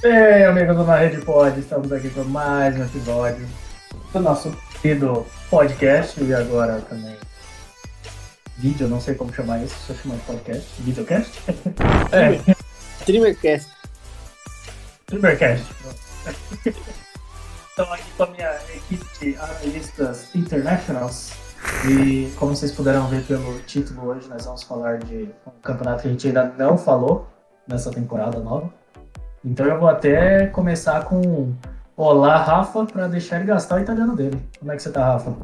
Bem, amigos do Na Rede Pod, estamos aqui para mais um episódio do nosso querido podcast e agora também vídeo, não sei como chamar isso, eu chamar de podcast, videocast? é. Streamercast. Streamercast. Estou aqui com a minha equipe de analistas internationals e como vocês puderam ver pelo título hoje, nós vamos falar de um campeonato que a gente ainda não falou nessa temporada nova. Então eu vou até começar com Olá, Rafa, para deixar ele gastar o italiano dele. Como é que você tá, Rafa?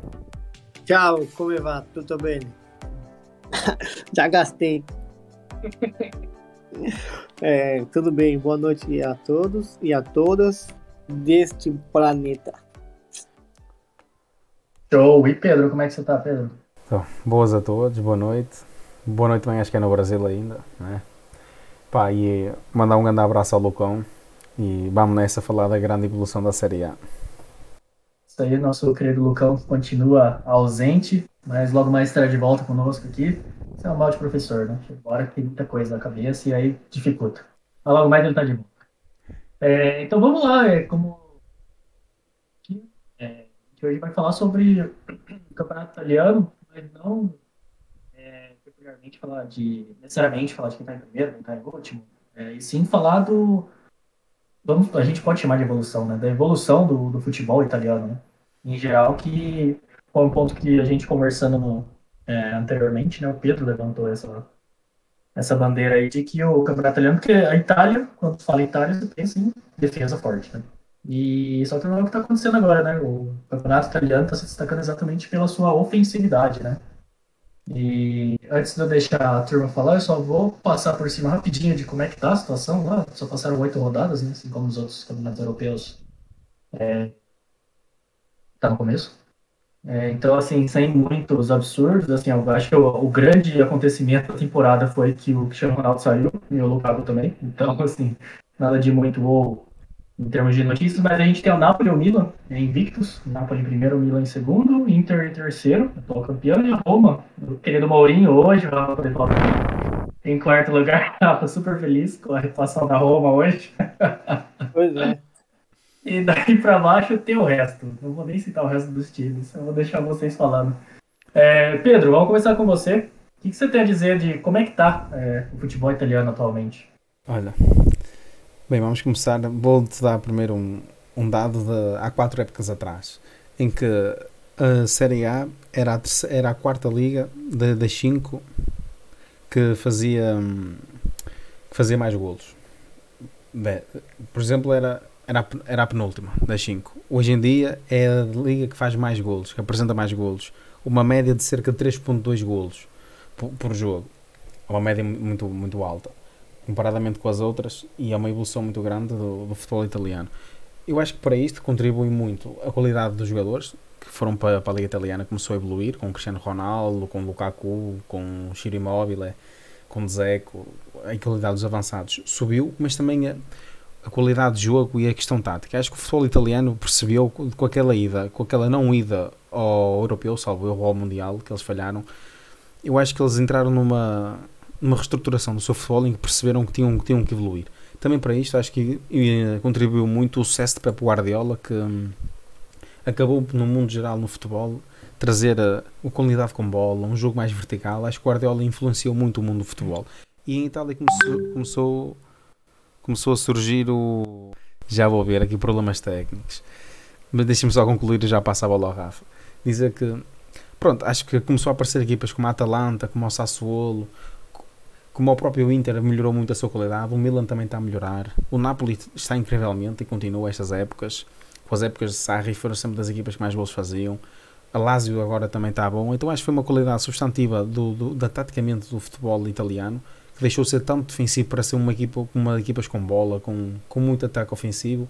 Tchau, como vai? Tudo bem? Já gastei. é, tudo bem, boa noite a todos e a todas deste planeta. Show! E Pedro, como é que você tá, Pedro? Então, boas a todos, boa noite. Boa noite também, acho que é no Brasil ainda, né? Pá, e mandar um grande abraço ao Lucão e vamos nessa falar da grande evolução da Série A. Isso aí, nosso querido Lucão continua ausente, mas logo mais estará de volta conosco aqui. Isso é um mal de professor, né? Agora tem muita coisa na cabeça e aí dificulta. Mas logo mais ele está de volta. É, então vamos lá, é, como é, que hoje vai falar sobre o campeonato italiano, mas não peculiarmente falar de necessariamente falar de quem está em primeiro, quem está em último, é, e sim falar do vamos, a gente pode chamar de evolução, né? Da evolução do, do futebol italiano, né? Em geral, que foi um ponto que a gente conversando no, é, anteriormente, né? O Pedro levantou essa, essa bandeira aí de que o campeonato italiano, porque a Itália, quando fala Itália, você pensa em defesa forte, né? E só que não é o que está acontecendo agora, né? O campeonato italiano está se destacando exatamente pela sua ofensividade, né? E antes de eu deixar a turma falar, eu só vou passar por cima rapidinho de como é que tá a situação lá. Só passaram oito rodadas, né? Assim como os outros campeonatos europeus. É... Tá no começo. É, então, assim, sem muitos absurdos, assim, eu acho que o, o, grande acontecimento da temporada foi que o Cristiano Ronaldo saiu e o Lukaku também. Então, assim, nada de muito ou em termos de notícias, mas a gente tem o Napoli e o Milan é invictos. Napoli em primeiro, o Milan em segundo, Inter em terceiro, atual campeão, e a Roma, o querido Mourinho hoje, vai poder falar em quarto lugar. Tava super feliz com a repassão da Roma hoje. Pois é. E daí pra baixo tem o resto. Não vou nem citar o resto dos times, eu vou deixar vocês falando. É, Pedro, vamos começar com você. O que, que, você tem a dizer de como é que tá é, o futebol italiano atualmente? Olha, Bem, vamos começar. Vou-te dar primeiro um, um dado de há quatro épocas atrás, em que a Série A era a, terceira, era a quarta liga das cinco que fazia, que fazia mais golos. Bem, por exemplo, era, era, era a penúltima das cinco. Hoje em dia é a liga que faz mais golos, que apresenta mais golos. Uma média de cerca de 3.2 golos por, por jogo. Uma média muito, muito alta comparadamente com as outras, e é uma evolução muito grande do, do, futebol italiano. Eu acho que para isto contribui muito a qualidade dos jogadores que foram para, para a Liga Italiana, começou a evoluir com Cristiano Ronaldo, com Lukaku, com Ciro Immobile, com Dzeko, a qualidade dos avançados subiu, mas também a, a qualidade de jogo e a questão tática. Acho que o futebol italiano percebeu com aquela ida, com aquela não ida ao europeu, salvo o ao mundial, que eles falharam. Eu acho que eles entraram numa uma reestruturação do seu futebol em que perceberam que tinham, que tinham que evoluir. Também para isto acho que eh, contribuiu muito o sucesso de Pep Guardiola que hum, acabou no mundo geral no futebol trazer a, a, qualidade com bola, um jogo mais vertical. Acho que Guardiola influenciou muito o mundo do futebol. E em Itália começou, começou, começou a surgir o. Já vou ver aqui problemas técnicos. Mas deixem-me só concluir e já passo a bola ao Rafa. Dizer que, pronto, acho que começou a aparecer equipas como a Atalanta, como o Sassuolo, como o próprio Inter melhorou muito a sua qualidade, o Milan também está a melhorar, o Napoli está incrivelmente e continua estas épocas, com as épocas de Sarri foram sempre das equipas que mais gols faziam, a Lazio agora também está bom, então acho que foi uma qualidade substantiva do, do, da taticamente do futebol italiano, que deixou de ser tão defensivo para ser uma equipa, uma equipas com bola, com, com muito ataque ofensivo,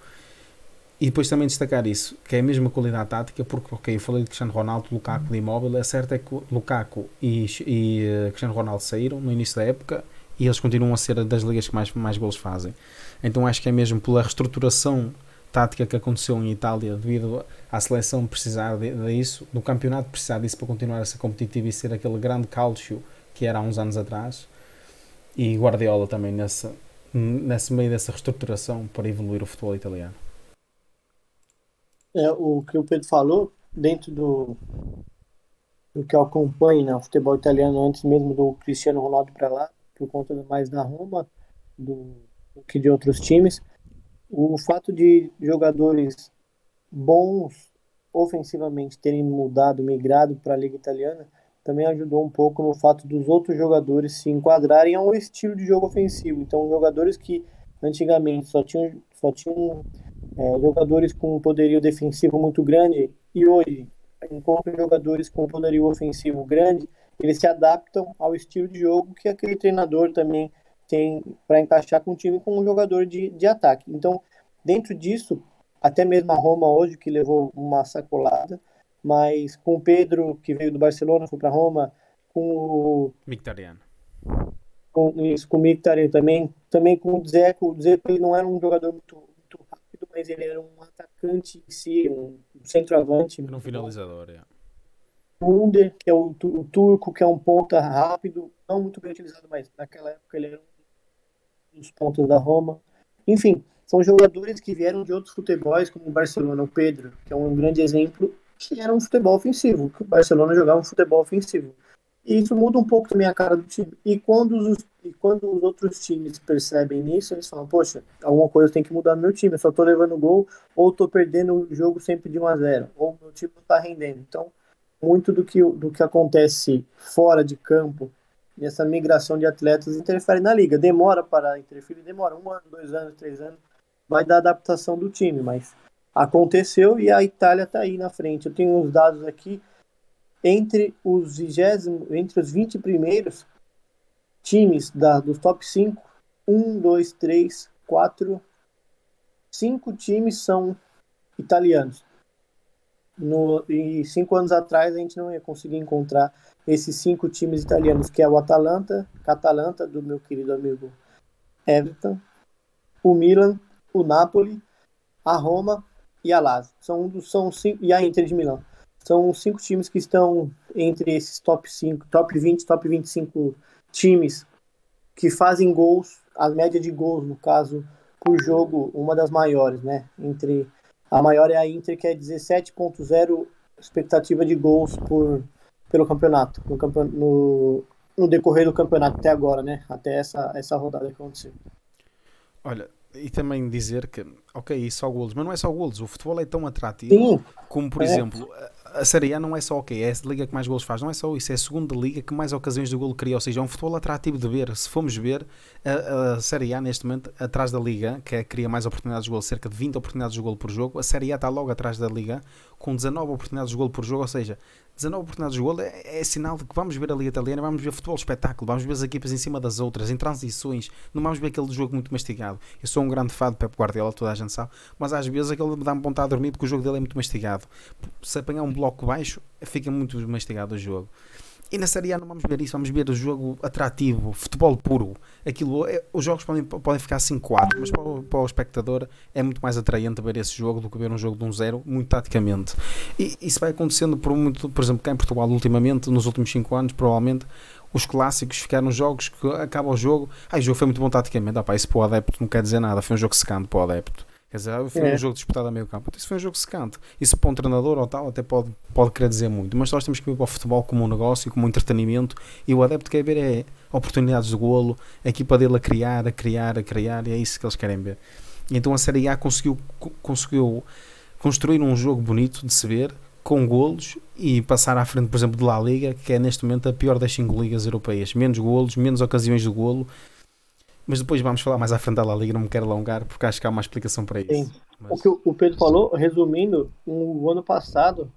e depois também destacar isso, que é a mesma qualidade tática, porque, ok, eu falei de Cristiano Ronaldo, Lukaku e Imóvel, é certo é que Lukaku e, e uh, Cristiano Ronaldo saíram no início da época e eles continuam a ser das ligas que mais, mais gols fazem. Então acho que é mesmo pela reestruturação tática que aconteceu em Itália devido à seleção precisar disso, do campeonato precisar disso para continuar a ser competitivo e ser aquele grande calcio que era há uns anos atrás e Guardiola também nessa, nesse meio dessa reestruturação para evoluir o futebol italiano? É, o que o Pedro falou, dentro do, do que eu acompanho né, o futebol italiano antes mesmo do Cristiano Ronaldo para lá, por conta mais da Roma do, do que de outros times, o fato de jogadores bons ofensivamente terem mudado, migrado para a Liga Italiana, também ajudou um pouco no fato dos outros jogadores se enquadrarem a um estilo de jogo ofensivo. Então, jogadores que antigamente só tinham, só tinham é, jogadores com um poderio defensivo muito grande e hoje encontram jogadores com um poderio ofensivo grande, eles se adaptam ao estilo de jogo que aquele treinador também tem para encaixar com o time com um jogador de, de ataque. Então, dentro disso, até mesmo a Roma hoje, que levou uma sacolada, mas com o Pedro, que veio do Barcelona, foi para Roma, com o. Mictariano. Com, isso, com o Mictariano também, também com o Zeco. O Zeco ele não era um jogador muito, muito rápido, mas ele era um atacante em si, um centroavante. Era um finalizador, é. O Under, que é o, o, turco, que é um ponta rápido, não muito bem utilizado, mas naquela época ele era um dos pontas da Roma. Enfim, são jogadores que vieram de outros futebols, como o Barcelona, o Pedro, que é um grande exemplo, que era um futebol ofensivo, que o Barcelona jogava um futebol ofensivo. E isso muda um pouco também a cara do time. E quando os, e quando os outros times percebem isso, eles falam, poxa, alguma coisa tem que mudar no meu time, eu só tô levando gol, ou tô perdendo o jogo sempre de 1 a 0 ou meu time não tá rendendo. Então, muito do que, do que acontece fora de campo, nessa migração de atletas, interfere na liga. Demora para interferir, demora um ano, dois anos, três anos, vai dar adaptação do time, mas aconteceu e a Itália está aí na frente. Eu tenho uns dados aqui entre os 20, entre os 20 primeiros times da, dos top 5, 1, 2, 3, 4, 5 times são italianos. No, e cinco anos atrás a gente não ia conseguir encontrar esses cinco times italianos, que é o Atalanta, Catalanta, do meu querido amigo Everton, o Milan, o Napoli, a Roma e a Lazio. São, são cinco, e a Inter de Milão. São cinco times que estão entre esses top 5, top 20, top 25 times que fazem gols, a média de gols, no caso, por jogo, uma das maiores, né? Entre a maior é a Inter, que é 17.0 expectativa de gols por, pelo campeonato, no, no, no decorrer do campeonato até agora, né? Até essa, essa rodada que aconteceu. Olha, e também dizer que, ok, só golos, mas não é só golos, o futebol é tão atrativo Sim. como, por é. exemplo, a Série A não é só ok, é a liga que mais gols faz, não é só isso, é a segunda liga que mais ocasiões de golo cria, ou seja, é um futebol atrativo de ver. Se formos ver, a, a Série A neste momento, atrás da liga, que é, cria mais oportunidades de golo, cerca de 20 oportunidades de golo por jogo, a Série A está logo atrás da liga, com 19 oportunidades de golo por jogo, ou seja, 19 oportunidades de golo é, é, sinal de que vamos ver a Liga Italiana, vamos ver futebol espetáculo, vamos ver as equipas em cima das outras, em transições, não vamos ver aquele jogo muito mastigado. Eu sou um grande fã de Pep Guardiola, toda a gente sabe, mas às vezes aquele me dá-me vontade de dormir porque o jogo dele é muito mastigado. Se apanhar um bloco baixo, fica muito mastigado o jogo. E na Série A não vamos ver isso, vamos ver o jogo atrativo, futebol puro. Aquilo, é, os jogos podem, podem ficar 5-4, mas para o, para o, espectador é muito mais atraente ver esse jogo do que ver um jogo de um zero, muito taticamente. E isso vai acontecendo por muito, por exemplo, cá em Portugal, ultimamente, nos últimos 5 anos, provavelmente, os clássicos ficaram jogos que acaba o jogo, ah, o jogo foi muito bom taticamente, ah, pá, isso para o adepto não quer dizer nada, foi um jogo secante para o adepto. Quer dizer, foi é. um jogo disputado a meio campo. Isso foi um jogo secante. Isso para um treinador ou tal até pode, pode querer dizer muito. Mas nós temos que ver para o futebol como um negócio, como um entretenimento. E o adepto quer ver é oportunidades de golo, a equipa dele a criar, a criar, a criar. E é isso que eles querem ver. E então a Série A conseguiu, conseguiu construir um jogo bonito de se ver, com golos e passar à frente, por exemplo, de La Liga, que é neste momento a pior das 5 ligas europeias. Menos golos, menos ocasiões de golo mas depois vamos falar mais à frente da La Liga, não me quero alongar, porque acho que há uma explicação para isso. Mas... O que o Pedro falou, resumindo, o ano passado,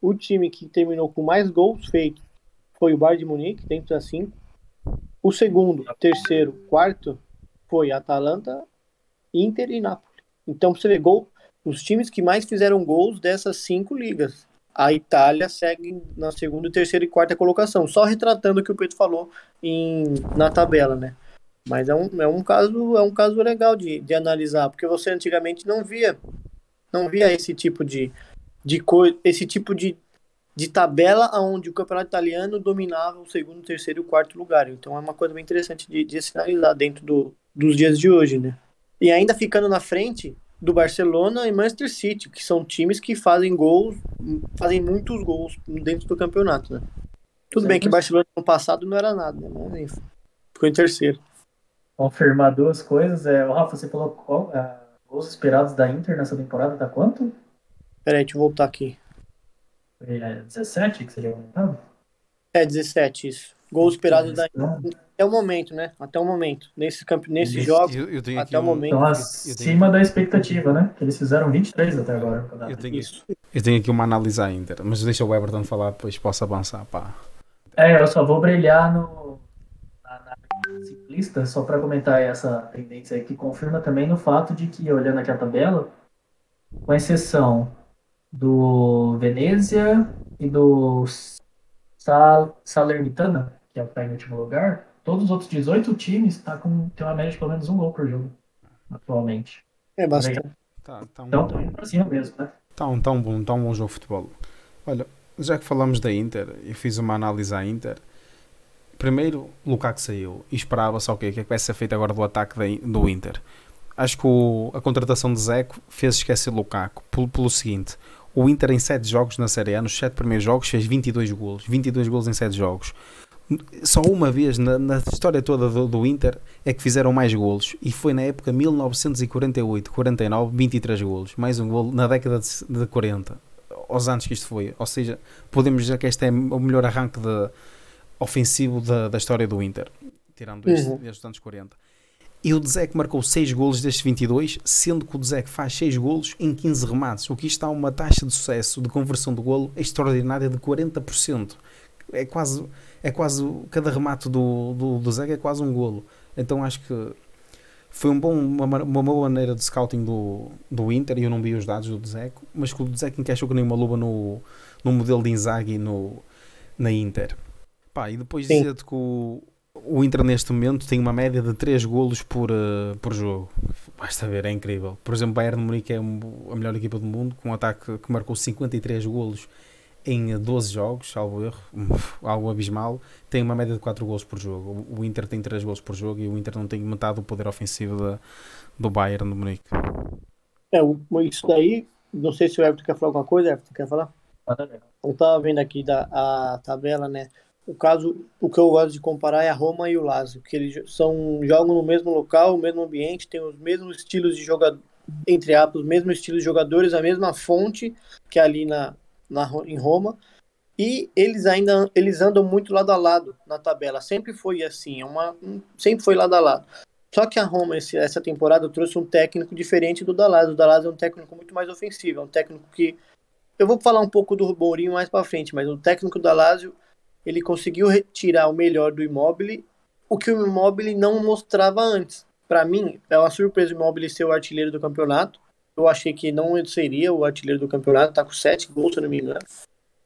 o time que terminou com mais gols feitos foi o Bayern de Munique, dentro das cinco. O segundo, terceiro, quarto foi Atalanta, Inter e Napoli. Então, você vê, gol, os times que mais fizeram gols dessas cinco ligas. A Itália segue na segunda, terceira e quarta colocação. Só retratando o que o Pedro falou em, na tabela, né? Mas é um, é um caso é um caso legal de, de analisar, porque você antigamente não via não via esse tipo de, de coisa, esse tipo de, de tabela onde o campeonato italiano dominava o segundo, terceiro e o quarto lugar. Então é uma coisa bem interessante de, de sinalizar dentro do, dos dias de hoje, né? E ainda ficando na frente do Barcelona e Manchester City, que são times que fazem gols, fazem muitos gols dentro do campeonato, né? Tudo bem que o Barcelona no passado não era nada, né? Ficou em terceiro. Confirmar duas coisas. É, o Rafa, você falou qual, é, gols esperados da Inter nessa temporada, tá quanto? Peraí, deixa eu voltar aqui. É 17 que seria aumentado? É 17, isso. Gols esperados da Inter. Até o momento, né? Até o momento. Nesse, camp... Nesse jogo, Eu, tenho até o momento. Então, acima da expectativa, né? Que eles fizeram 23 até agora. Eu tenho, Isso. eu tenho aqui uma análise à Inter, mas deixa o Everton falar, depois posso avançar. Pá. É, eu só vou brilhar no, na ciclista, só para comentar essa tendência aí, que confirma também no fato de que, olhando aqui a tabela, com exceção do Venezia e do Sal, Salernitana, que é o que tá em último lugar, todos os outros 18 times tá com, tem uma média de pelo menos um gol por jogo, atualmente. É bastante. Tá, tá um, Então, tá indo pra cima mesmo, né? tá um tão bom, tão bom jogo de futebol. Olha, já que falamos da Inter, eu fiz uma análise à Inter. Primeiro, Lukaku saiu e esperava só o? O que é que vai ser feito agora do ataque da- do Inter? Acho que o- a contratação de Zeco fez esquecer Lukaku pelo, pelo seguinte: o Inter em 7 jogos na Série A, nos 7 primeiros jogos, fez 22 golos. 22 golos em 7 jogos. Só uma vez na, na história toda do, do Inter é que fizeram mais golos e foi na época 1948-49, 23 golos. Mais um golo na década de, de 40, aos anos que isto foi. Ou seja, podemos dizer que este é o melhor arranque de, ofensivo da, da história do Inter, tirando este, Uhum. desde os anos 40. E o Dzek marcou 6 golos destes 22, sendo que o Dzek faz 6 golos em 15 remates, o que isto dá uma taxa de sucesso de conversão de golo extraordinária de 40%. É quase, é quase cada remate do, do, do é quase um golo. Então acho que foi um bom, uma, ma- uma boa maneira de scouting do, do Inter e eu não vi os dados do Dzek, mas que o Dzek encaixou que nem uma luva no, no modelo de Inzaghi no, na Inter. Pá, e depois dizer-te que o, o Inter neste momento tem uma média de 3 golos por, eh, por jogo. Basta ver, é incrível. Por exemplo, o Bayern de Munique é um- a melhor equipa do mundo, com um ataque que marcou 53 golos em eh, 12 jogos, salvo erro, algo abismal. Tem uma média de 4 golos por jogo. O o Inter tem 3 golos por jogo e o Inter não tem metade do poder ofensivo da, do Bayern de Munique. É, o- isso daí, não sei se o Everton quer falar alguma coisa, Everton, quer falar? Eu tava vendo aqui da, a tabela, né? O caso, o que eu gosto de comparar é a Roma e o Lazio, que eles são, jogam no mesmo local, o mesmo ambiente, têm os mesmos estilos de jogador, entre aspas, os mesmos estilos de jogadores, a mesma fonte que é ali na, na, em Roma, e eles ainda eles andam muito lado a lado na tabela. Sempre foi assim, é uma, um- sempre foi lado a lado. Só que a Roma esse- essa temporada trouxe um técnico diferente do Dalazio. O Dalazio é um técnico muito mais ofensivo, é um técnico que eu vou falar um pouco do Mourinho mais para frente, mas o técnico da Lazio, ele conseguiu retirar o melhor do Immobile, o que o Immobile não mostrava antes. Para mim, é uma surpresa o Immobile ser o artilheiro do campeonato. Eu achei que não seria o artilheiro do campeonato, tá com sete gols, se não me engano.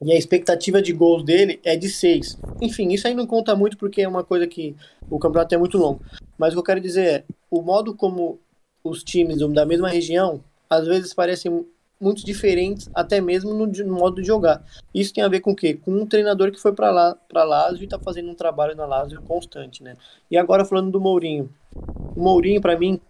E a expectativa de gols dele é de seis. Enfim, isso aí não conta muito porque é uma coisa que o campeonato é muito longo. Mas o que eu quero dizer é, o modo como os times da mesma região às vezes parecem muito diferentes, até mesmo no, no modo de jogar. Isso tem a ver com o quê? Com um treinador que foi para lá, para Lazio e está fazendo um trabalho na Lazio constante, né? E agora falando do Mourinho. O Mourinho, para mim,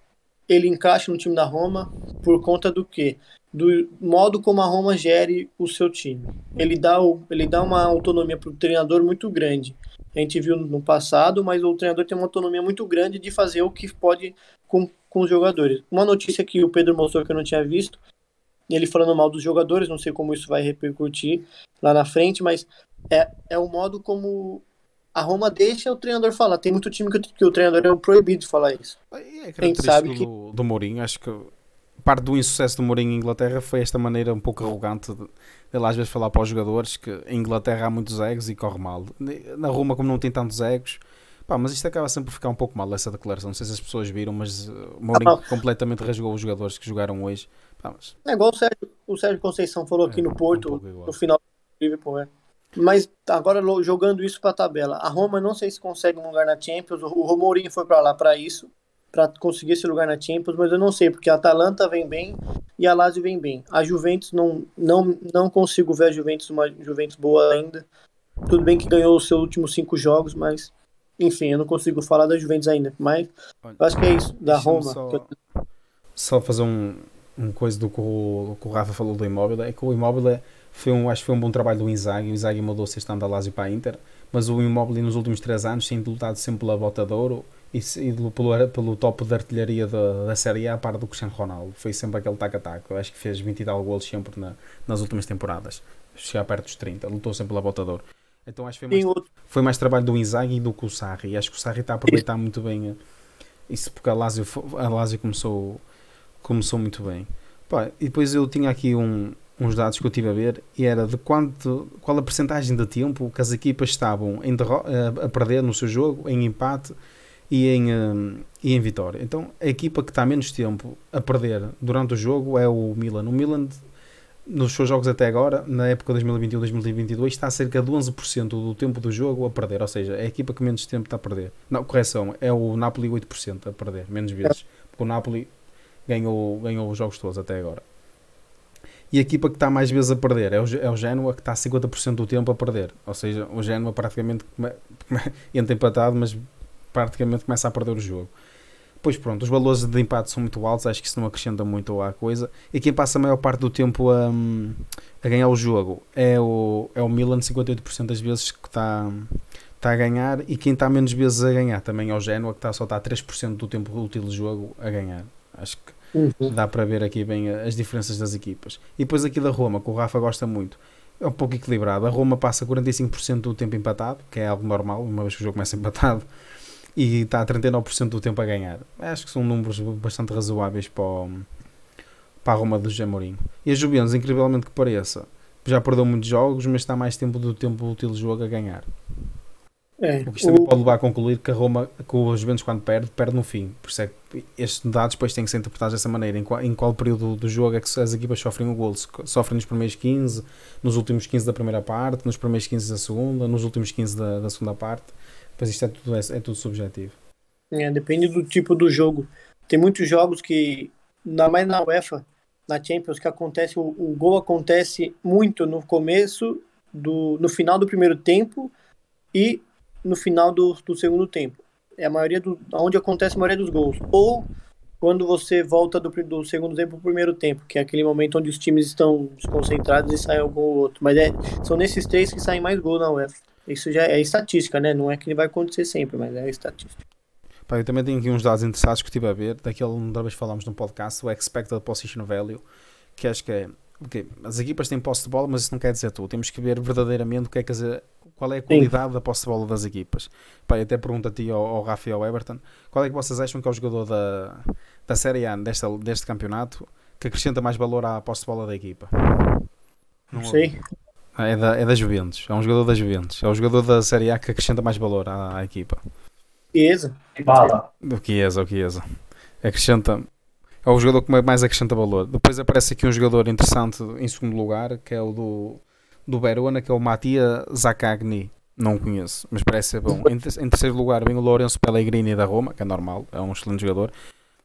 ele encaixa no time da Roma por conta do quê? Do modo como a Roma gere o seu time. Ele dá, o, ele dá uma autonomia para o treinador muito grande. A gente viu no passado, mas o treinador tem uma autonomia muito grande de fazer o que pode com, com os jogadores. Uma notícia que o Pedro mostrou que eu não tinha visto, ele falando mal dos jogadores, não sei como isso vai repercutir lá na frente, mas é, é o modo como a Roma deixa o treinador falar. Tem muito time que, que o treinador é proibido de falar isso. É gente característico sabe que- do, do Mourinho. Acho que parte do insucesso do Mourinho em Inglaterra foi esta maneira um pouco arrogante de ele às vezes falar para os jogadores que em Inglaterra há muitos egos e corre mal. Na Roma, como não tem tantos egos, pá, mas isto acaba sempre por ficar um pouco mal essa declaração. Não sei se as pessoas viram, mas uh, o Mourinho Ah. completamente rasgou os jogadores que jogaram hoje. Pá, mas É igual o Sérgio, o Sérgio Conceição falou aqui É, no um Porto, igual. no final do Liverpool, é. Mas agora jogando isso para a tabela, a Roma não sei se consegue um lugar na Champions. O, o Mourinho foi para lá para isso, para conseguir esse lugar na Champions, mas eu não sei porque a Atalanta vem bem e a Lazio vem bem. A Juventus não, não, não consigo ver a Juventus uma Juventus boa ainda. Tudo bem que ganhou os seus últimos cinco jogos, mas enfim, eu não consigo falar da Juventus ainda. Mas eu acho que é isso, da Roma. Só, eu... só, fazer um, um coisa do que o, que o Rafa falou do imóvel, é que o imóvel foi um, acho que foi um bom trabalho do Inzaghi. O Inzaghi mudou-se este ano da Lazio para a Inter, mas o imóvel nos últimos três anos tem lutado sempre pela bota de ouro e, e pelo, pelo top de artilharia da, da Série A, a par do Cristiano Ronaldo. Foi sempre aquele tac-a-tac. Eu acho que fez 20 e tal golos sempre na, nas últimas temporadas. Chegar perto dos 30, lutou sempre pela bota de ouro. Então acho que foi mais, foi mais trabalho do Inzaghi do que o Sarri. Acho que o Sarri está a aproveitar muito bem eh, isso porque a Lazio, a Lazio começou, começou muito bem. Pá, e depois eu tinha aqui um, uns dados que eu tive a ver e era de quanto, qual a percentagem de tempo que as equipas estavam a, a perder no seu jogo, em empate e em, um, e em vitória. Então a equipa que está menos tempo a perder durante o jogo é o Milan. O Milan nos seus jogos até agora, na época 2021-2022, está a cerca de 11% do tempo do jogo a perder, ou seja, é a equipa que menos tempo está a perder. Não, correção, é o Napoli 8% a perder, menos vezes, porque o Napoli ganhou, ganhou os jogos todos até agora. E a equipa que está mais vezes a perder é o, é o Genoa, que está 50% do tempo a perder, ou seja, o Genoa praticamente entra empatado, mas praticamente começa a perder o jogo. Pois pronto, os valores de empate são muito altos, acho que isso não acrescenta muito à coisa. E quem passa a maior parte do tempo a, a ganhar o jogo é o, é o Milan, 58% das vezes que está, está a ganhar. E quem está menos vezes a ganhar também é o Genoa, que está, só está a 3% do tempo útil de jogo a ganhar. Acho que uhum. dá para ver aqui bem as diferenças das equipas. E depois aqui da Roma, que o Rafa gosta muito, é um pouco equilibrado. A Roma passa 45% do tempo empatado, que é algo normal, uma vez que o jogo começa empatado e está a 39% do tempo a ganhar. Acho que são números bastante razoáveis para, o, para a Roma do Jamorim. E a Juventus, incrivelmente que pareça, já perdeu muitos jogos, mas está mais tempo do tempo útil do jogo a ganhar. É, o que isto também pode levar a concluir que a Roma, que o Juventus quando perde, perde no fim. Por isso é que estes dados depois têm que ser interpretados dessa maneira. Em qual, em qual período do jogo é que as equipas sofrem o gol? Sofrem nos primeiros 15, nos últimos 15 da primeira parte, nos primeiros 15 da segunda, nos últimos 15 da, da segunda parte. Pois isto é tudo, é, é tudo subjetivo. É, depende do tipo do jogo. Tem muitos jogos que, ainda mais na UEFA, na Champions, que acontece, o, o gol acontece muito no começo, do, no final do primeiro tempo e no final do, do segundo tempo. É a maioria do, onde acontece a maioria dos gols. Ou quando você volta do, do segundo tempo para o primeiro tempo, que é aquele momento onde os times estão desconcentrados e sai algum outro. Mas é, são nesses três que saem mais gols na UEFA. Isso já é estatística, né? Não é que vai acontecer sempre, mas é estatística. Pá, eu também tenho aqui uns dados interessantes que estive a ver, daquele uma vez falámos no podcast, o Expected Position Value, que acho que é. Okay, as equipas têm posse de bola, mas isso não quer dizer tudo. Temos que ver verdadeiramente o que é que as, qual é a qualidade Sim. da posse de bola das equipas. Eu até pergunto a ti, ao, ao Rafa e ao Everton, qual é que vocês acham que é o jogador da, da Série A desta, deste campeonato que acrescenta mais valor à posse de bola da equipa? Não, sei. É da, é da Juventus, é um jogador da Juventus. É o jogador da Série A que acrescenta mais valor à, à equipa. Chiesa. Do Chiesa, o Chiesa. Acrescenta. É o jogador que mais acrescenta valor. Depois aparece aqui um jogador interessante em segundo lugar, que é o do, do Verona, que é o Mattia Zaccagni. Não conheço, mas parece ser bom. Em, em terceiro lugar vem o Lourenço Pellegrini da Roma, que é normal, é um excelente jogador.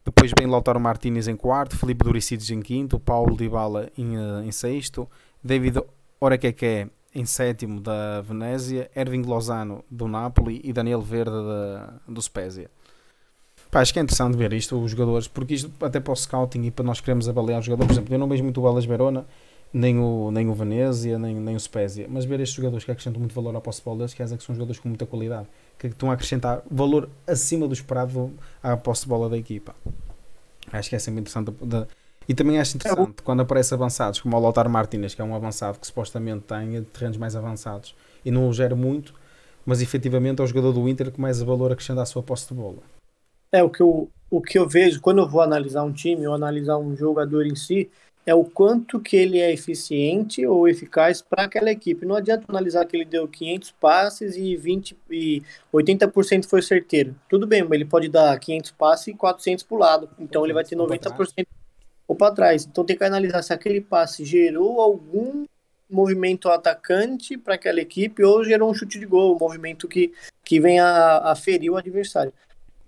Depois vem Lautaro Martinez em quarto, Felipe Duricides em quinto, Paulo Dybala em, eh, em sexto, David Ora que que é em sétimo da Venezia, Erving Lozano do Napoli e Daniel Verde da, do Spezia. Pá, acho que é interessante ver isto, os jogadores, porque isto até para o scouting e para nós queremos avaliar os jogadores, por exemplo, eu não vejo muito o Alas Verona, nem o, nem o Venezia, nem, nem o Spezia, mas ver estes jogadores que acrescentam muito valor ao posse bola deles, quer dizer que são jogadores com muita qualidade, que estão a acrescentar valor acima do esperado à posse de bola da equipa. Acho que é sempre interessante de, e também acho interessante é, quando aparece avançados, como o Lautaro Martínez, que é um avançado que supostamente tem terrenos mais avançados e não o gera muito, mas efetivamente é o jogador do Inter que mais valor acrescenta à sua posse de bola. É, o que, eu, o que eu vejo quando eu vou analisar um time ou analisar um jogador em si, é o quanto que ele é eficiente ou eficaz para aquela equipe. Não adianta analisar que ele deu 500 passes e 20 e 80% foi certeiro. Tudo bem, mas ele pode dar 500 passes e 400 para o lado. Então ele vai ter 90% ou para trás. Então tem que analisar se aquele passe gerou algum movimento atacante para aquela equipe ou gerou um chute de gol, um movimento que, que venha a, a ferir o adversário.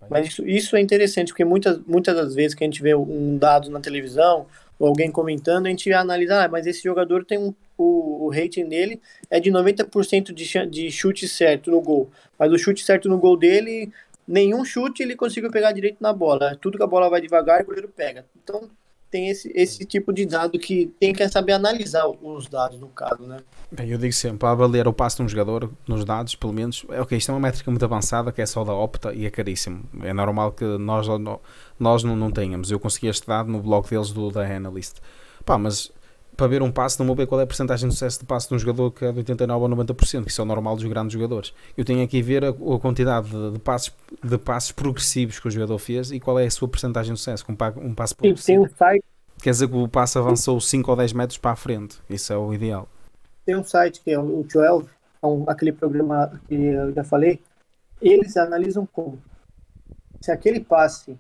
Mas isso, isso é interessante, porque muitas, muitas das vezes que a gente vê um dado na televisão ou alguém comentando, a gente ia analisar, ah, mas esse jogador tem um, o, o rating dele é de 90% de, de chute certo no gol. Mas o chute certo no gol dele, nenhum chute ele conseguiu pegar direito na bola. Tudo que a bola vai devagar, o goleiro pega. Então, tem esse, esse tipo de dado que tem que saber analisar os dados no caso, né? Bem, eu digo sempre, para avaliar o passo de um jogador nos dados, pelo menos, é ok, isto é uma métrica muito avançada que é só da Opta e é caríssimo. É normal que nós, nós não, não tenhamos. Eu consegui este dado no blog deles do da Analyst. Pá, mas para ver um passo, não vou ver qual é a porcentagem de sucesso de passo de um jogador que é de 89 ou 90%, que isso é o normal dos grandes jogadores. Eu tenho aqui a ver a, a quantidade de, de, passos, de passos progressivos que o jogador fez e qual é a sua porcentagem de sucesso com um, um passo progressivo. Tem um site. Quer dizer que o passo avançou 5 ou 10 metros para a frente. Isso é o ideal. Tem um site que é o 12, é aquele programa que eu já falei. Eles analisam como se aquele passe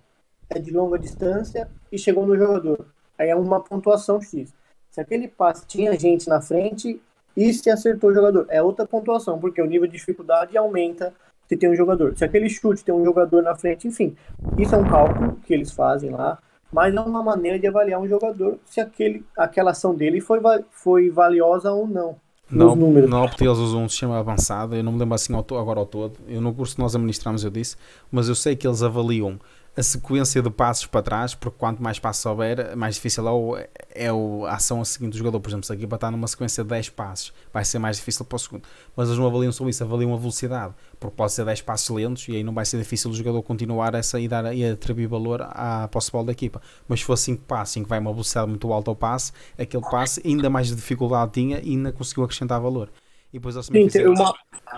de longa distância e chegou no jogador. Aí é uma pontuação X. Se aquele passe tinha gente na frente e se acertou o jogador, é outra pontuação, porque o nível de dificuldade aumenta se tem um jogador. Se aquele chute tem um jogador na frente, enfim, isso é um cálculo que eles fazem lá, mas é uma maneira de avaliar um jogador se aquele, aquela ação dele foi, foi valiosa ou não. Não, não porque eles usam um sistema avançado, eu não me lembro assim agora ao todo. Eu no curso que nós administramos eu disse, mas eu sei que eles avaliam a sequência de passos para trás, porque quanto mais passos houver, mais difícil é, o, é o, a ação a seguinte do jogador. Por exemplo, se a equipa está numa sequência de 10 passos, vai ser mais difícil para o segundo. Mas eles não avaliam só isso, avaliam a velocidade, porque pode ser 10 passos lentos e aí não vai ser difícil o jogador continuar essa e, dar, e atribuir valor à posse da equipa. Mas se for 5 passos em que vai uma velocidade muito alta ao passe, aquele passe ainda mais dificuldade tinha e ainda conseguiu acrescentar valor. E depois eles Sim, uma...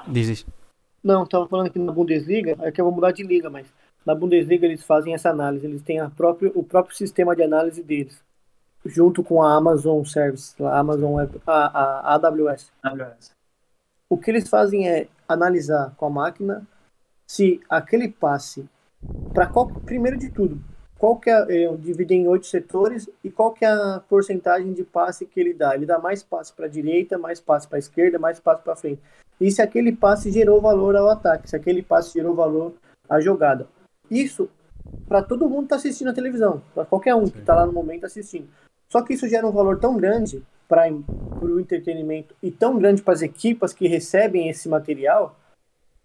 Diz isso. Não, estava falando aqui na Bundesliga, é que eu vou mudar de liga, mas na Bundesliga eles fazem essa análise, eles têm a próprio, o próprio sistema de análise deles, junto com a Amazon Service, a Amazon a, a, a AWS. AWS. O que eles fazem é analisar com a máquina se aquele passe, para qual primeiro de tudo, qual que é, é dividir em oito setores e qual que é a porcentagem de passe que ele dá. Ele dá mais passe para a direita, mais passe para a esquerda, mais passe para frente. E se aquele passe gerou valor ao ataque, se aquele passe gerou valor à jogada. Isso para todo mundo que tá assistindo a televisão, para qualquer um que está lá no momento assistindo. Só que isso gera um valor tão grande para o entretenimento e tão grande para as equipas que recebem esse material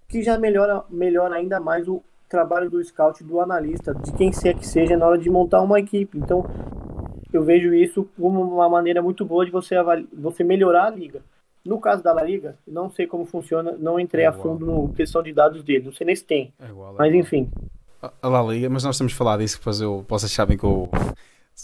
que já melhora, melhora ainda mais o trabalho do scout, do analista, de quem quer que seja na hora de montar uma equipe. Então, eu vejo isso como uma maneira muito boa de você, você melhorar a liga. No caso da La Liga, não sei como funciona, não entrei é a fundo no questão de dados dele, não sei nem se tem. É igual, é mas enfim a La Liga, mas nós temos falado disso, depois eu posso achar bem que eu.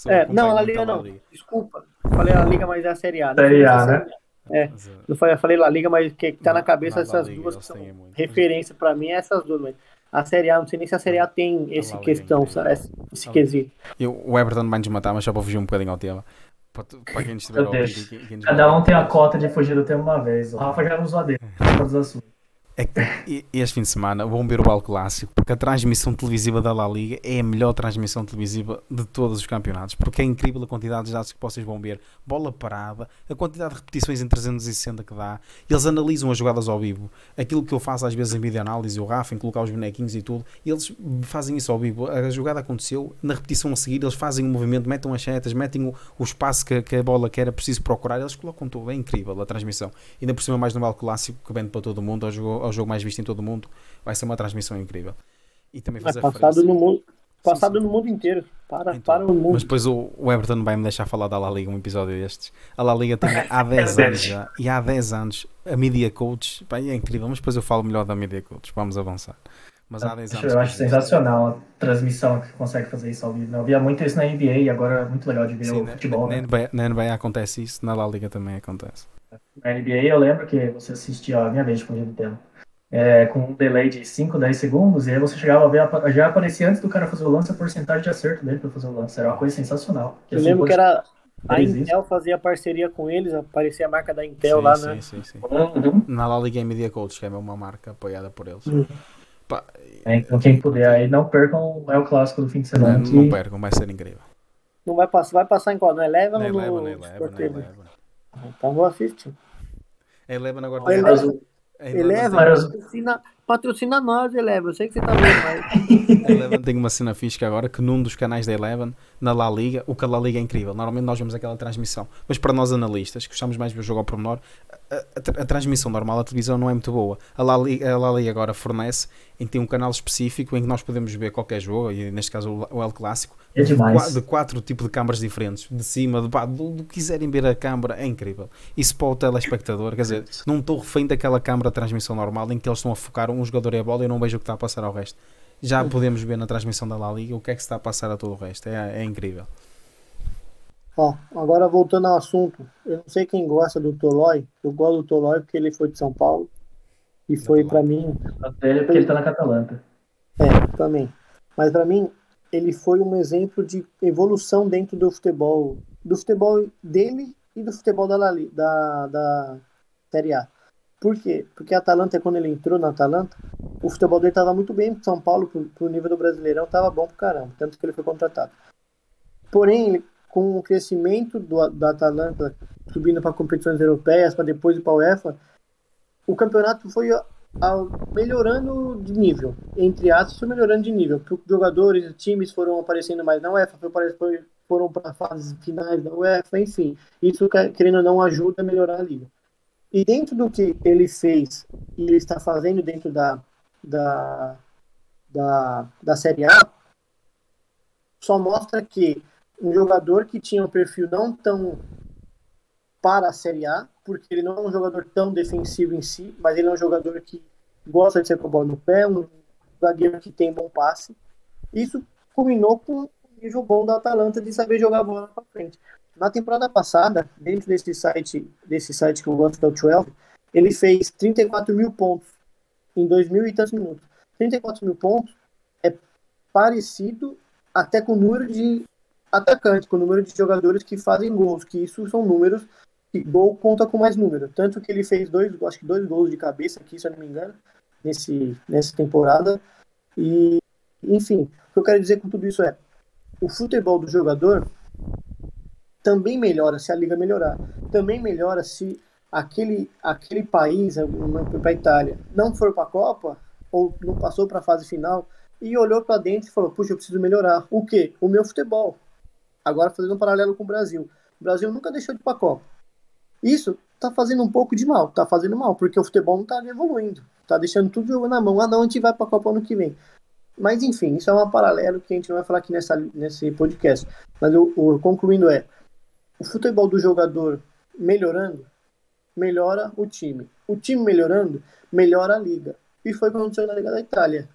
É, não, a La Liga não. Liga. Desculpa. Falei La Liga, mas é a Série A. Né? Série A, né? É, eu falei, eu falei La Liga, mas que, que tá na cabeça essas Liga, duas que são referência para mim é essas duas, mas a Série A, não sei nem se a Série A tem esse questão, sabe? esse, esse quesito. Eu, o Everton vai nos matar, mas só para fugir um bocadinho ao tema. Para, para quem estiver a ouvir. Cada um tem a cota de fugir do tema uma vez. O Rafa já nos dele, todos os assuntos. É que este fim de semana o Bal Clássico porque a transmissão televisiva da La Liga é a melhor transmissão televisiva de todos os campeonatos porque é incrível a quantidade de dados que vocês vão ver bola parada, a quantidade de repetições em 360 que dá. Eles analisam as jogadas ao vivo aquilo que eu faço às vezes em videoanálise o Rafa em colocar os bonequinhos e tudo eles fazem isso ao vivo. A jogada aconteceu, na repetição a seguir eles fazem o movimento, metem as setas metem o, o espaço que, que, a bola que era preciso procurar eles colocam tudo, é incrível a transmissão. Ainda por cima mais no Bal Clássico que vende para todo mundo, ao jogo ao jogo mais visto em todo o mundo, vai ser uma transmissão incrível. E também fazer é, passado no mundo, passado sim, sim. no mundo inteiro. Para, então, para o mundo. Mas depois o, o Everton vai me deixar falar da La Liga um episódio destes. A La Liga tem há 10 anos já. E há 10 anos a Media Coach bem, é incrível, mas depois eu falo melhor da Media Coach. Vamos avançar. Mas há 10 anos. Eu acho sensacional a transmissão que consegue fazer isso ao vivo. Eu via muito isso na NBA e agora é muito legal de ver Sim, o futebol. Na, né? NBA, na NBA acontece isso, na La Liga também acontece. Na NBA eu lembro que você assistia a minha vez fugir do tempo é, com um delay de 5, 10 segundos, e aí você chegava a ver, já aparecia antes do cara fazer o lance a porcentagem de acerto dele para fazer o lance. Era uma coisa sensacional. Eu assim, lembro que era. A Intel isso. fazia parceria com eles, aparecia a marca da Intel sim, lá, sim, né? Sim, sim, uhum. Na Lali Game Media Coach, que é uma marca apoiada por eles. Uhum. Pá, é, então, quem puder aí, não percam é o clássico do fim de semana. Não, que... não percam, vai ser incrível. Não vai passar, vai passar em qual? No Eleven ou no Eleven, Eleven, Eleven. Então vou assistir. Eleven agora tem. Eleven, Eleva, patrocina, patrocina nós, Eleven. Eu sei que você tá vendo, mas. A Eleven tem uma cena fixa agora que num dos canais da Eleven, na La Liga, o que a La Liga é incrível. Normalmente nós vemos aquela transmissão, mas para nós analistas, que gostamos mais de ver o jogo ao pormenor, a, a, a transmissão normal da televisão não é muito boa. A La, Liga, a La Liga agora fornece em tem um canal específico em que nós podemos ver qualquer jogo, e neste caso o El Clássico, É demais. de quatro tipos de câmaras diferentes, de cima, de baixo, do, do que quiserem ver a câmara, é incrível. Isso para o telespectador, quer dizer, não estou refém daquela câmara de transmissão normal em que eles estão a focar um jogador e a bola e eu não vejo o que está a passar ao resto. Já podemos ver na transmissão da La Liga o que é que se está a passar a todo o resto, é, é incrível. Ó, agora voltando ao assunto, eu não sei quem gosta do Tolói, eu gosto do Tolói porque ele foi de São Paulo e foi para mim, Até porque ele tá na Catalanta. é, também. Mas para mim, ele foi um exemplo de evolução dentro do futebol, do futebol dele e do futebol da, La da, da Série A. Por quê? Porque a Atalanta, quando ele entrou na Atalanta, o futebol dele estava muito bem, São Paulo, pro, pro nível do Brasileirão, estava bom pro caramba, tanto que ele foi contratado. Porém, ele, com o crescimento do, da Atalanta, subindo para competições europeias, para depois ir para a UEFA, o campeonato foi melhorando de nível, entre aspas, foi melhorando de nível. jogadores, times foram aparecendo mais na UEFA, foram para fases finais da UEFA, enfim. Isso, que- querendo ou não, ajuda a melhorar a liga. E dentro do que ele fez e ele está fazendo dentro da, da, da, da Série A, só mostra que um jogador que tinha um perfil não tão para a Série A, porque ele não é um jogador tão defensivo em si, mas ele é um jogador que gosta de ser com a bola no pé, um zagueiro que tem bom passe. Isso culminou com um nível bom da Atalanta de saber jogar bola para frente. Na temporada passada, dentro desse site, desse site que eu gosto, que é o 12, ele fez 34 mil pontos em 2 mil e tantos minutos. 34 mil pontos é parecido até com o número de atacantes, com o número de jogadores que fazem gols, que isso são números que gol conta com mais número. Tanto que ele fez dois, acho que dois gols de cabeça aqui, se eu não me engano, nesse, nessa temporada. E, enfim, o que eu quero dizer com tudo isso é, o futebol do jogador também melhora se a liga melhorar. Também melhora se aquele, aquele país, para a Itália, não for para a Copa, ou não passou para a fase final, e olhou para dentro e falou, puxa, eu preciso melhorar. O quê? O meu futebol. Agora fazendo um paralelo com o Brasil. O Brasil nunca deixou de ir para a Copa. Isso tá fazendo um pouco de mal, tá fazendo mal, porque o futebol não tá evoluindo, tá deixando tudo na mão. Ah, não, a gente vai pra Copa ano que vem. Mas enfim, isso é um paralelo que a gente não vai falar aqui nessa, nesse podcast. Mas o, o concluindo é: o futebol do jogador melhorando, melhora o time. O time melhorando, melhora a liga. E foi o que aconteceu na Liga da Itália.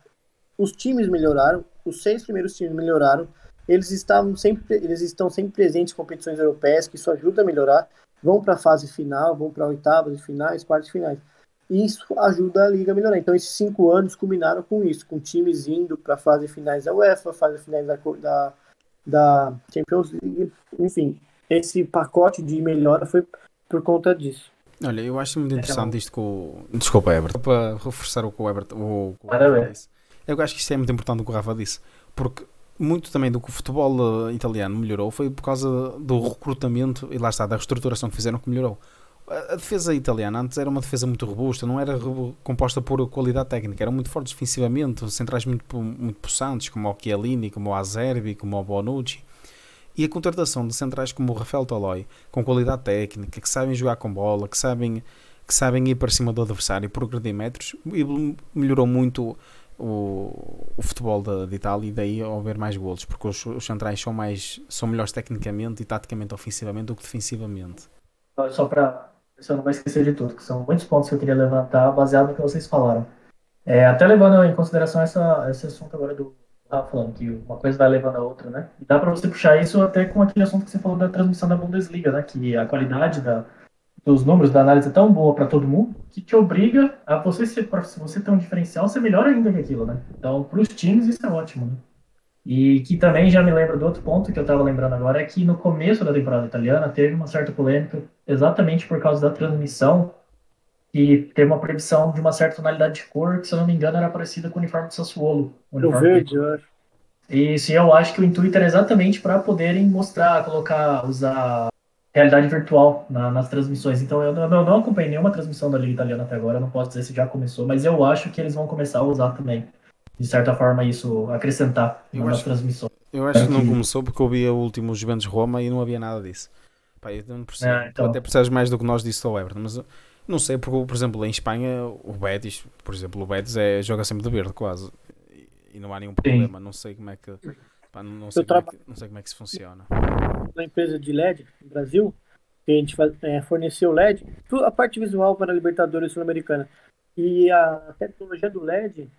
Os times melhoraram, os seis primeiros times melhoraram, eles, estavam sempre, eles estão sempre presentes em competições europeias, que isso ajuda a melhorar vão para a fase final, vão para oitavas de finais, quartas de finais. E isso ajuda a liga a melhorar. Então, esses cinco anos culminaram com isso, com times indo para a fase finais da UEFA, fase finais da, da, da Champions League, enfim. Esse pacote de melhora foi por conta disso. Olha, eu acho muito interessante isto com o. Desculpa, Everton. Para reforçar o que o Everton. O, o Rafa disse. Eu acho que isto é muito importante o que o Rafa disse. Porque muito também do que o futebol eh, italiano melhorou foi por causa do recrutamento e lá está, da reestruturação que fizeram que melhorou. A defesa italiana antes era uma defesa muito robusta, não era composta por qualidade técnica, eram muito fortes defensivamente, centrais muito, muito possantes, como o Chiellini, como o Azerbi, como o Bonucci. E a contratação de centrais como o Rafael Toloi, com qualidade técnica, que sabem jogar com bola, que sabem, que sabem ir para cima do adversário e progredir metros, melhorou muito o, o futebol da, de Itália e daí ao haver mais golos, porque os, os centrais são, mais, são melhores tecnicamente e taticamente ofensivamente do que defensivamente. Só para eu não vou esquecer de tudo, que são muitos pontos que eu queria levantar baseado no que vocês falaram. É, até levando em consideração essa, esse assunto agora do Rafa falando, que uma coisa vai levando a outra, né? E dá para você puxar isso até com aquele assunto que você falou da transmissão da Bundesliga, né? Que a qualidade da, dos números da análise é tão boa para todo mundo que te obriga a você ser, se você ter um diferencial, ser melhor ainda que aquilo, né? Então, para os times isso é ótimo, né? E que também já me lembra do outro ponto que eu estava lembrando agora, é que no começo da temporada italiana teve uma certa polêmica exatamente por causa da transmissão que teve uma proibição de uma certa tonalidade de cor que, se eu não me engano, era parecida com o uniforme do Sassuolo. O uniforme verde, eu acho. isso, e eu acho que o intuito era exatamente para poderem mostrar, colocar, usar realidade virtual na, nas transmissões. Então eu não, eu não acompanhei nenhuma transmissão da Liga Italiana até agora, não posso dizer se já começou, mas eu acho que eles vão começar a usar também. De certa forma, isso acrescentar Eu nas acho- transmissões. Eu acho que não Aqui. começou porque eu vi o último Juventus Roma e não havia nada disso. Pá, eu não percebo. Ah, então. Tu até percebes mais do que nós disso ao Everton, mas eu não sei, porque, por exemplo, em Espanha, o Betis, por exemplo, o Betis é, joga sempre de verde, quase. E, não há nenhum problema. Não sei como é que. pá, não, sei como é que não sei como é que isso funciona. uma empresa de LED no Brasil, que a gente faz, é, forneceu LED, a parte visual para a Libertadores Sul-Americana. E a tecnologia do LED,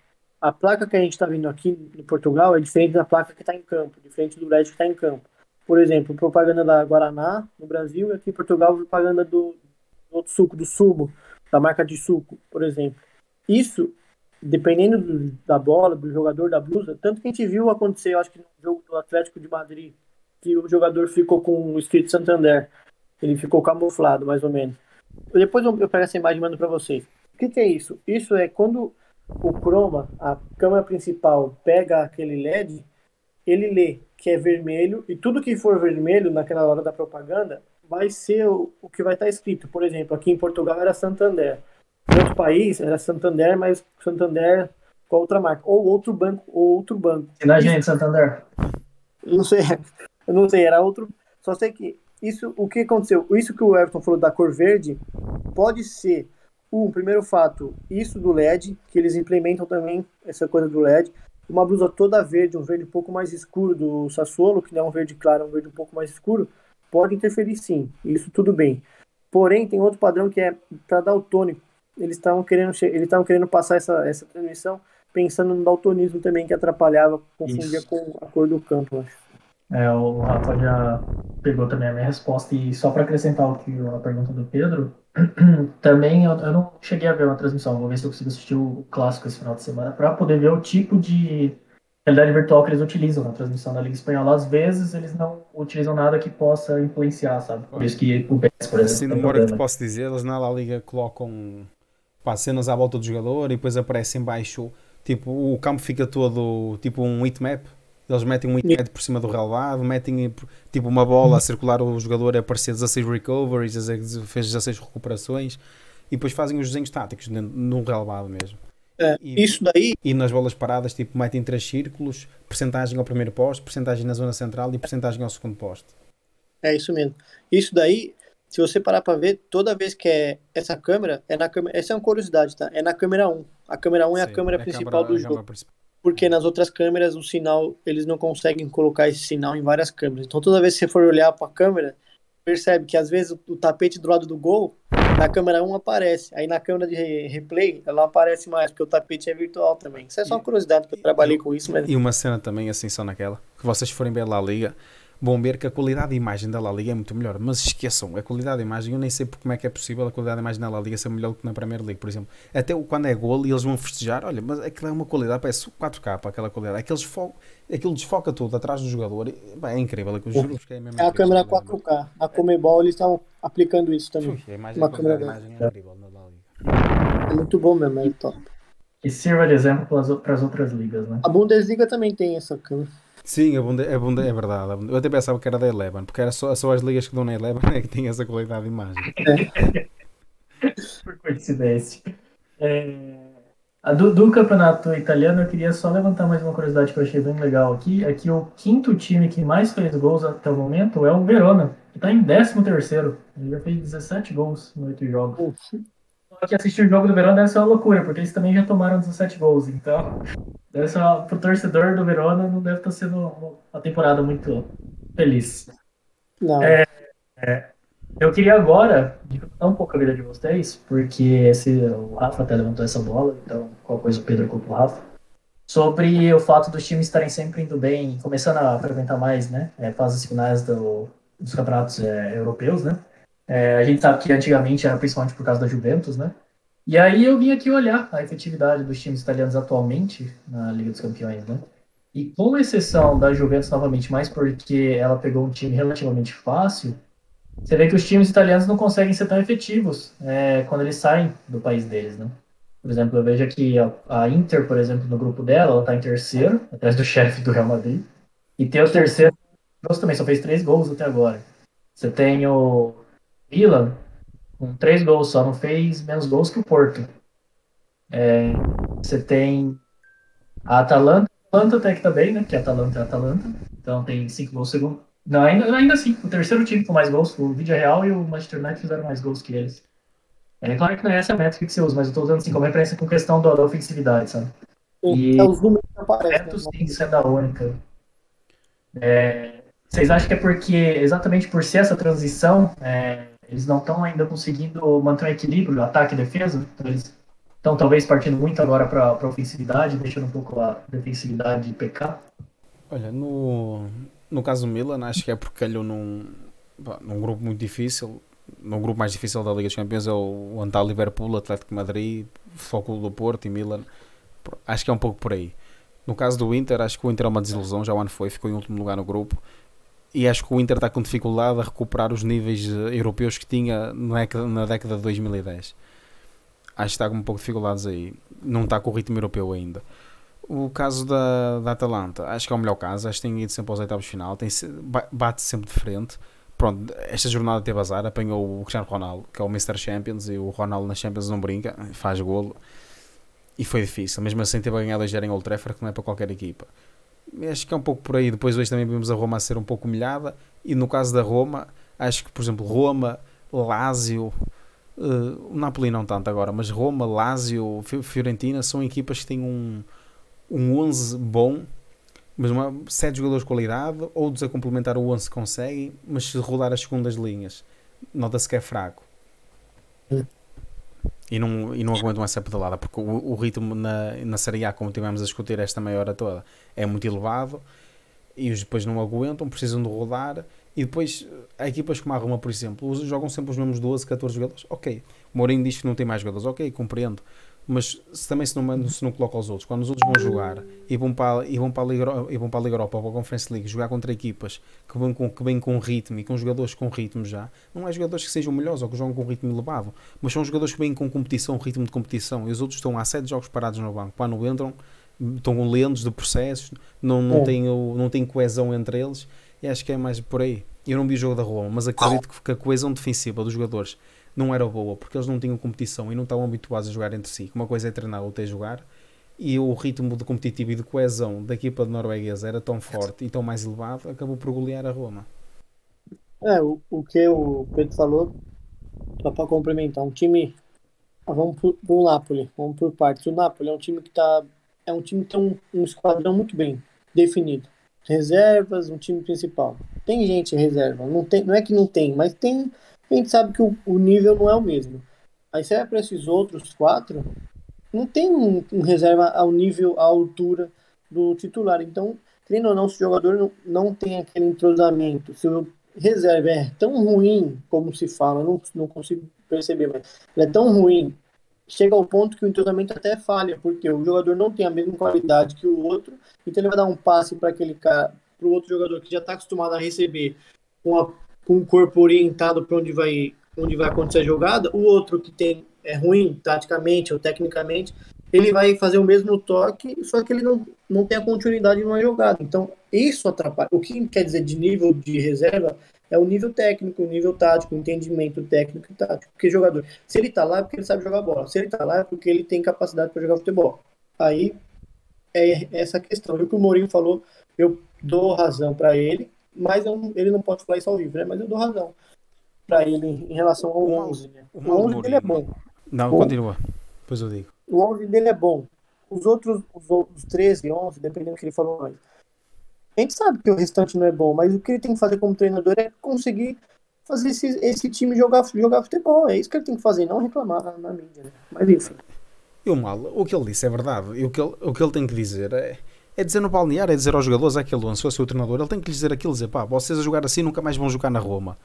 a placa que a gente está vendo aqui em Portugal é diferente da placa que está em campo, diferente do LED que está em campo. Por exemplo, propaganda da Guaraná no Brasil e aqui em Portugal propaganda do outro suco, do Sumo, da marca de suco, por exemplo. Isso, dependendo do- da bola, do jogador, da blusa, tanto que a gente viu acontecer, acho que no jogo do Atlético de Madrid, que o jogador ficou com o escrito Santander. Ele ficou camuflado, mais ou menos. Depois eu pego essa imagem e mando para vocês. O que, que é isso? Isso é quando o chroma, a câmera principal, pega aquele LED, ele lê que é vermelho e tudo que for vermelho naquela hora da propaganda vai ser o, o que vai estar escrito. Por exemplo, aqui em Portugal era Santander. Em outro país era Santander, mas Santander com outra marca. Ou outro banco, ou outro banco. Ensina a gente, Santander. Não sei, eu não sei, era outro. Só sei que isso, o que aconteceu? Isso que o Everton falou da cor verde pode ser um primeiro fato, isso do LED, que eles implementam também essa coisa do LED. Uma blusa toda verde, um verde um pouco mais escuro do Sassuolo, que não é um verde claro, é um verde um pouco mais escuro, pode interferir sim. Isso tudo bem. Porém, tem outro padrão que é para daltônico. Eles estavam querendo, eles estavam querendo passar essa, essa transmissão pensando no daltonismo também que atrapalhava, confundia Isso. com a cor do campo, acho. É, o Rafa já pegou também a minha resposta. E só para acrescentar o que a pergunta do Pedro, também eu, eu não cheguei a ver uma transmissão. Vou ver se eu consigo assistir o clássico esse final de semana para poder ver o tipo de realidade virtual que eles utilizam na transmissão da Liga Espanhola. Às vezes eles não utilizam nada que possa influenciar, sabe? Por isso que o PES, por exemplo, Assim, memória que te posso dizer, eles na La Liga colocam pá, cenas à volta do jogador e depois aparece em baixo, tipo, o campo fica todo tipo um heatmap. Eles metem um heatmap por cima do relevado, metem tipo uma bola a circular o jogador e aparecer 16 recoveries, 16 fez 16 recuperações e depois fazem os desenhos táticos no relevado mesmo. É, E- isso daí, E nas bolas paradas, tipo, metem três círculos, percentagem ao primeiro poste, percentagem na zona central e percentagem ao segundo poste. é isso mesmo. Isso daí, se você parar para ver, toda vez que é essa câmera, é na câmera, essa é uma curiosidade, tá? É na câmera 1. A câmera 1 é a Sim, câmera a principal câmara- do a jogo. principal. Porque nas outras câmeras o sinal, eles não conseguem colocar esse sinal em várias câmeras. Então toda vez que você for olhar para a câmera, percebe que às vezes o, o tapete do lado do gol, na câmera 1 aparece. Aí na câmera de re- replay, ela aparece mais, porque o tapete é virtual também. Isso é só uma curiosidade, porque eu trabalhei com isso, mas E uma cena também, assim, só naquela, que vocês forem ver La Liga, vão ver que a qualidade de imagem da La Liga é muito melhor. Mas esqueçam, a qualidade de imagem, eu nem sei como é que é possível a qualidade de imagem na La Liga ser melhor do que na Premier League, por exemplo. Até quando é gol e eles vão festejar, olha, mas aquilo é uma qualidade, parece 4K para aquela qualidade. Aqueles fo aquilo desfoca tudo atrás do jogador. e, pá, é incrível, é que eu juro que é é a câmera a qualidade 4K. Na Comebol eles estão aplicando isso também. Ui, A, imagem, Uma a câmera imagem é incrível na La Liga. É muito bom mesmo, é top. Que sirva de exemplo para as outras ligas, né? A Bundesliga também tem essa câmera. Sim, a Bunde, a é verdade. Eu até pensava que era da Eleven, porque era só, só as ligas que dão na Eleven é que têm essa qualidade de imagem. Por coincidência. É, a do, do campeonato italiano, eu queria só levantar mais uma curiosidade que eu achei bem legal aqui. É que o quinto time que mais fez gols até o momento é o Verona, que está em 13 terceiro. Ele já fez 17 gols em 8 jogos. Só que assistir o jogo do Verona deve ser uma loucura, porque eles também já tomaram 17 gols. Então, deve ser uma, pro torcedor do Verona, não deve estar sendo uma temporada muito feliz. Não. É. Eu queria agora dificultar um pouco a vida de vocês, porque esse, o Rafa até levantou essa bola, então qualquer coisa o Pedro culpa o Rafa, sobre o fato dos times estarem sempre indo bem, começando a frequentar mais, né, é, fases finais do, dos campeonatos é, europeus, né, É, a gente sabe que antigamente era principalmente por causa da Juventus, né, e aí eu vim aqui olhar a efetividade dos times italianos atualmente na Liga dos Campeões, né, e com exceção da Juventus novamente, mais porque ela pegou um time relativamente fácil, você vê que os times italianos não conseguem ser tão efetivos é, quando eles saem do país deles, né? Por exemplo, eu vejo aqui a, a Inter, por exemplo, no grupo dela, ela está em terceiro, atrás do chefe do Real Madrid. E tem o terceiro, também só fez três gols até agora. Você tem o Milan, com três gols só, não fez menos gols que o Porto. É, você tem a Atalanta, a Atalanta até que tá bem, né? Porque a Atalanta é a Atalanta. Então tem cinco gols segundo. Não, ainda, ainda assim, o terceiro time com mais gols, o Vídeo Real e o Manchester United fizeram mais gols que eles. É claro que não é essa a métrica que você usa, mas eu tô usando assim como referência com questão da, da ofensividade, sabe? E é os números que aparecem. Neto, sim, sendo a única. É, vocês acham que é porque, exatamente por ser essa transição, é, eles não estão ainda conseguindo manter um equilíbrio, ataque e defesa? Então, eles estão talvez partindo muito agora para a ofensividade, deixando um pouco a defensividade pecar? Olha, no, no caso do Milan, acho que é porque calhou num, num grupo muito difícil. No grupo mais difícil da Liga dos Campeões é o Antal Liverpool, Atlético Madrid, Foco do Porto e Milan. Acho que é um pouco por aí. No caso do Inter, acho que o Inter é uma desilusão, já o ano foi, ficou em último lugar no grupo. E acho que o Inter está com dificuldade a recuperar os níveis eh, europeus que tinha na década de 2010. Acho que está com um pouco de dificuldades aí. Não está com o ritmo europeu ainda. O caso da, da Atalanta, acho que é o melhor caso. Acho que tem ido sempre aos oitavos de final. Tem, bate sempre de frente. Pronto, esta jornada teve azar. Apanhou o Cristiano Ronaldo, que é o Mr. Champions. E o Ronaldo nas Champions não brinca, faz golo. E foi difícil. Mesmo assim, teve a ganhar 2 em Old Trafford, que não é para qualquer equipa. Acho que é um pouco por aí. Depois hoje também vimos a Roma a ser um pouco humilhada. E no caso da Roma, acho que, por exemplo, Roma, Lazio, uh, Napoli não tanto agora, mas Roma, Lazio, Fiorentina são equipas que têm um, um 11 bom, mas uma, sete jogadores de qualidade, outros a complementar o 11 conseguem, mas se rodar as segundas linhas, nota-se que é fraco. E não, e não aguentam essa pedalada, porque o, o ritmo na, na Série A, como tivemos a discutir esta meia hora toda, é muito elevado e os depois não aguentam, precisam de rodar. E depois, há equipas como a Roma, por exemplo, jogam sempre os mesmos 12, 14 jogadores. Ok, Mourinho diz que não tem mais jogadores. Ok, compreendo mas se, também se não, se não coloca os outros, quando os outros vão jogar e vão para, e vão para, a, Liga, e vão para a Liga Europa ou para a Conference League jogar contra equipas que vêm, com, que vêm com ritmo e com jogadores com ritmo já, não é jogadores que sejam melhores ou que jogam com ritmo elevado, mas são jogadores que vêm com competição, ritmo de competição e os outros estão há sete jogos parados no banco, quando entram estão lentos de processos, não, não, é. têm, não têm coesão entre eles e acho que é mais por aí. Eu não vi o jogo da Roma, mas acredito que a coesão defensiva dos jogadores não era boa, porque eles não tinham competição e não estavam habituados a jogar entre si. Uma coisa é treinar, outra é jogar. E o ritmo de competitivo e de coesão da equipa norueguesa era tão forte e tão mais elevado, acabou por golear a Roma. É, o, o que o Pedro falou, só para complementar, um time. Ah, vamos para o Napoli, vamos por partes. O Napoli é um time que tá. É um time que tem um, um esquadrão muito bem definido. Reservas, um time principal. Tem gente reserva, não, tem, não é que não tem, mas tem a gente sabe que o, o nível não é o mesmo. Aí você vai para esses outros quatro, não tem um, um, reserva ao nível, à altura do titular. Então, querendo ou não, se o jogador não, não tem aquele entrosamento, se o reserva é tão ruim como se fala, não, não consigo perceber, mas é tão ruim, chega ao ponto que o entrosamento até falha, porque o jogador não tem a mesma qualidade que o outro, então ele vai dar um passe para aquele cara, para o outro jogador que já está acostumado a receber com a com o corpo orientado para onde vai, onde vai acontecer a jogada, o outro que tem é ruim taticamente ou tecnicamente, ele vai fazer o mesmo toque, só que ele não, não tem a continuidade numa jogada. Então, isso atrapalha. O que quer dizer de nível de reserva é o nível técnico, o nível tático, o entendimento técnico e tático. Porque jogador, se ele tá lá é porque ele sabe jogar bola, se ele tá lá é porque ele tem capacidade para jogar futebol. Aí é essa questão. E o que o Mourinho falou, eu dou razão para ele, mas eu, ele não pode falar isso ao vivo, né? Mas eu dou razão para ele em relação ao 11. Né? O, o 11 dele é bom. Não, continua. Depois eu digo. O 11 dele é bom. Os outros, os outros 13, 11, dependendo do que ele falou mais. A gente sabe que o restante não é bom, mas o que ele tem que fazer como treinador é conseguir fazer esse, esse time jogar, jogar futebol. É isso que ele tem que fazer, não reclamar na, na mídia. Né? Mas enfim. E o mal, o que ele disse é verdade. E o que ele, o que ele tem que dizer é é dizer no balneário, é dizer aos jogadores, aquele é se fosse o treinador, ele tem que lhes dizer aquilo, dizer pá, vocês a jogar assim nunca mais vão jogar na Roma.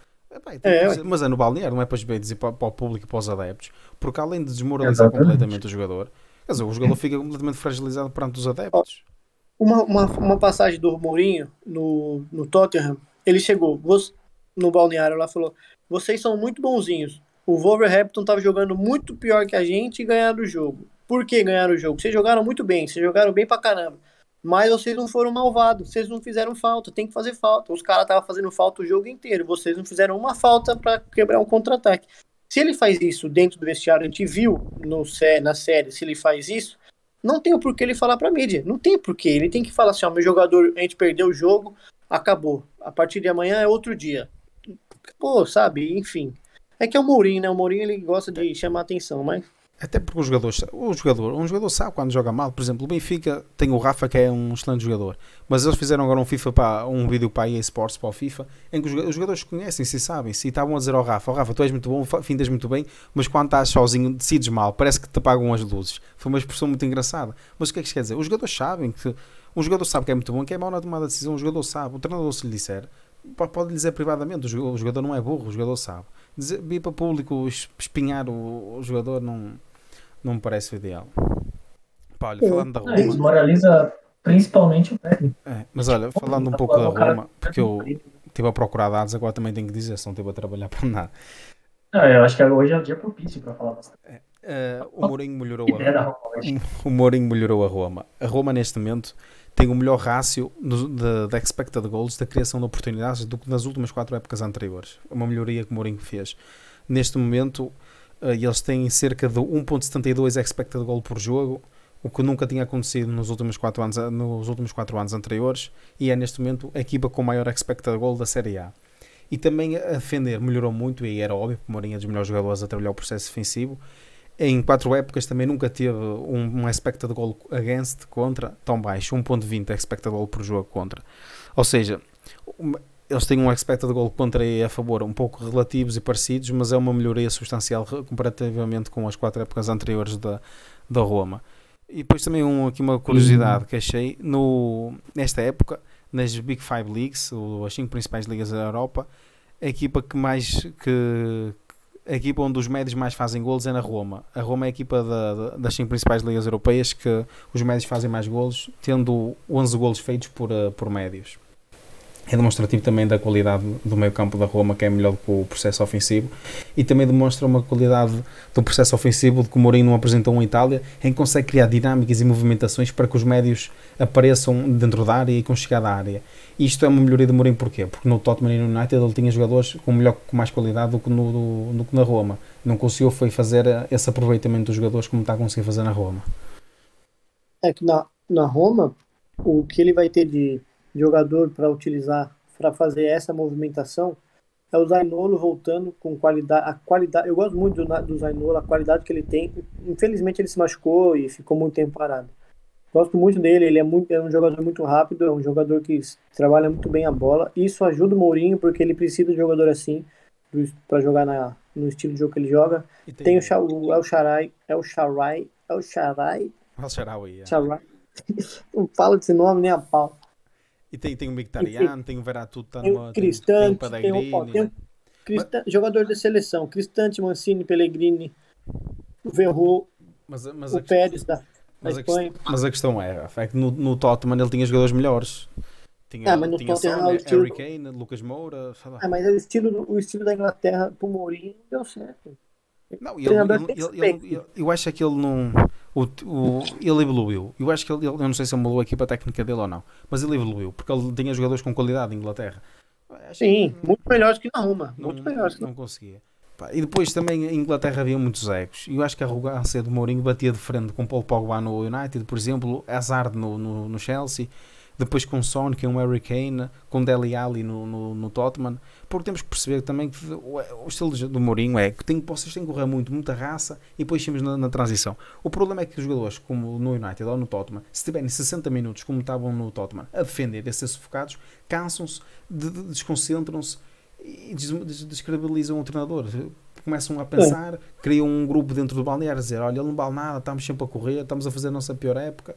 É, dizer, mas é no balneário, não é para dizer para, para, o público e para os adeptos, porque além de desmoralizar Exatamente. completamente o jogador, quer dizer, o jogador fica completamente fragilizado perante os adeptos. Uma, uma, uma passagem do Mourinho no, no Tottenham, ele chegou no balneário lá falou: vocês são muito bonzinhos. O Wolverhampton estava jogando muito pior que a gente e ganharam o jogo. Por que ganharam o jogo? Vocês jogaram muito bem, vocês jogaram bem pra caramba Mas vocês não foram malvados, vocês não fizeram falta, tem que fazer falta. Os caras estavam fazendo falta o jogo inteiro, vocês não fizeram uma falta para quebrar um contra-ataque. Se ele faz isso dentro do vestiário, a gente viu no, na série, se ele faz isso, não tem o porquê ele falar pra mídia. Não tem porquê. Ele tem que falar assim: ó, meu jogador, a gente perdeu o jogo, acabou. A partir de amanhã é outro dia. Pô, sabe? Enfim. É que é o Mourinho, né? O Mourinho ele gosta de chamar atenção, mas até porque o jogador, o jogador, um jogador sabe quando joga mal. Por exemplo, o Benfica tem o Rafa que é um excelente jogador, mas eles fizeram agora um FIFA para um vídeo para a EA Sports para o FIFA em que os jogadores conhecem-se sabem-se e estavam a dizer ao Rafa, oh, Rafa, tu és muito bom, findas muito bem, mas quando estás sozinho decides mal, parece que te apagam as luzes. Foi uma expressão muito engraçada. Mas o que é que isto quer dizer? Os jogadores sabem que um jogador sabe que é muito bom, que é mau na tomada de decisão, o jogador sabe, o treinador se lhe disser, pode lhe dizer privadamente, o jogador não é burro, o jogador sabe. Dizer, para público espinhar o, o jogador não não me parece o ideal. Pá, olha, falando da Roma. desmoraliza principalmente o técnico. É, mas olha, falando um pouco da Roma, porque eu estive a procurar dados, agora também tenho que dizer, se não estive a trabalhar para nada. Não, eu acho que hoje é o dia propício para falar bastante. É, uh, o Mourinho melhorou a Roma. O Mourinho melhorou a Roma. A Roma, neste momento, tem o melhor rácio da expected goals da criação de oportunidades do que nas últimas quatro épocas anteriores. Uma melhoria que o Mourinho fez. Neste momento, e eles têm cerca de 1.72 expected goal por jogo, o que nunca tinha acontecido nos últimos 4 anos, eh, nos últimos quatro anos anteriores, e é neste momento a equipa com maior expected goal da Série A. E também a defender melhorou muito, e era óbvio, porque Mourinho é dos melhores jogadores a trabalhar o processo defensivo. Em quatro épocas também nunca teve um, um expected goal against contra tão baixo, 1.20 expected goal por jogo contra. Ou seja, eles têm um expected goal contra e a favor um pouco relativos e parecidos, mas é uma melhoria substancial comparativamente com as quatro épocas anteriores da, da Roma. E depois também um, aqui uma curiosidade uhum. que achei, no, nesta época, nas Big Five Leagues, as cinco principais ligas da Europa, a equipa que mais que a equipa onde os médios mais fazem golos é na Roma. A Roma é a equipa da, das cinco principais ligas europeias que os médios fazem mais golos, tendo 11 golos feitos por, eh, por médios é demonstrativo também da qualidade do meio campo da Roma, que é melhor do que o processo ofensivo, e também demonstra uma qualidade do processo ofensivo de que o Mourinho apresentou em Itália, em que consegue criar dinâmicas e movimentações para que os médios apareçam dentro da área e com chegada à área. E isto é uma melhoria de Mourinho porquê? Porque no Tottenham e no United ele tinha jogadores com, melhor, com mais qualidade do que, no, do, do que na Roma. Não conseguiu foi fazer esse aproveitamento dos jogadores como está a conseguir fazer na Roma. É que na, na Roma, o que ele vai ter de jogador para utilizar para fazer essa movimentação é o Zainolo voltando com qualidade. A qualidade, eu gosto muito do, do Zainolo, a qualidade que ele tem. Infelizmente ele se machucou e ficou muito tempo parado. Gosto muito dele, ele é, muito, é um jogador muito rápido, é um jogador que trabalha muito bem a bola. Isso ajuda o Mourinho, porque ele precisa de jogador assim para jogar na, no estilo de jogo que ele joga. Tem, tem o, o El Sharai, El Sharai, El Sharai. El Sharai, é. Não falo desse nome nem a pau. E tem, tem o Mictarian, tem o Veratuto, tá tem o Cristante, tem, tem, o, tem Cristante, mas... jogador da seleção, Cristante, Mancini, Pellegrini, o Verro, mas, mas o Pérez da, mas da Espanha. A, mas a questão é, é que no, no Tottenham ele tinha jogadores melhores. Tinha, ah, mas no tinha Tottenham, Son, estilo... Harry Kane, Lucas Moura, Ah, mas o estilo, o estilo da Inglaterra pro Mourinho deu certo. Não, ele, ele, ele, eu acho que ele não. O, o, ele evoluiu. Eu acho que ele, eu não sei se ele mudou a equipa técnica dele ou não, mas ele evoluiu porque ele tinha jogadores com qualidade em Inglaterra. Sim, que, muito melhores que na Roma. Muito melhores. Não, não conseguia. E depois também em Inglaterra havia muitos egos. E eu acho que a arrogância do Mourinho batia de frente com Paul Pogba no United, por exemplo, Hazard no, no, no Chelsea depois com Son, que é um Harry Kane, com Deli Ali no, no, no Tottenham, porque temos que perceber também que o, estilo do Mourinho é que tem, vocês têm que correr muito, muita raça e depois temos na, na, transição. O problema é que os jogadores, como no United ou no Tottenham, se estiverem 60 minutos, como estavam no Tottenham, a defender, a ser sufocados, cansam-se, de, de, desconcentram-se e des, descredibilizam o treinador. Começam a pensar, criam um grupo dentro do balneário a dizer: Olha, ele não vale nada, estamos sempre a correr, estamos a fazer a nossa pior época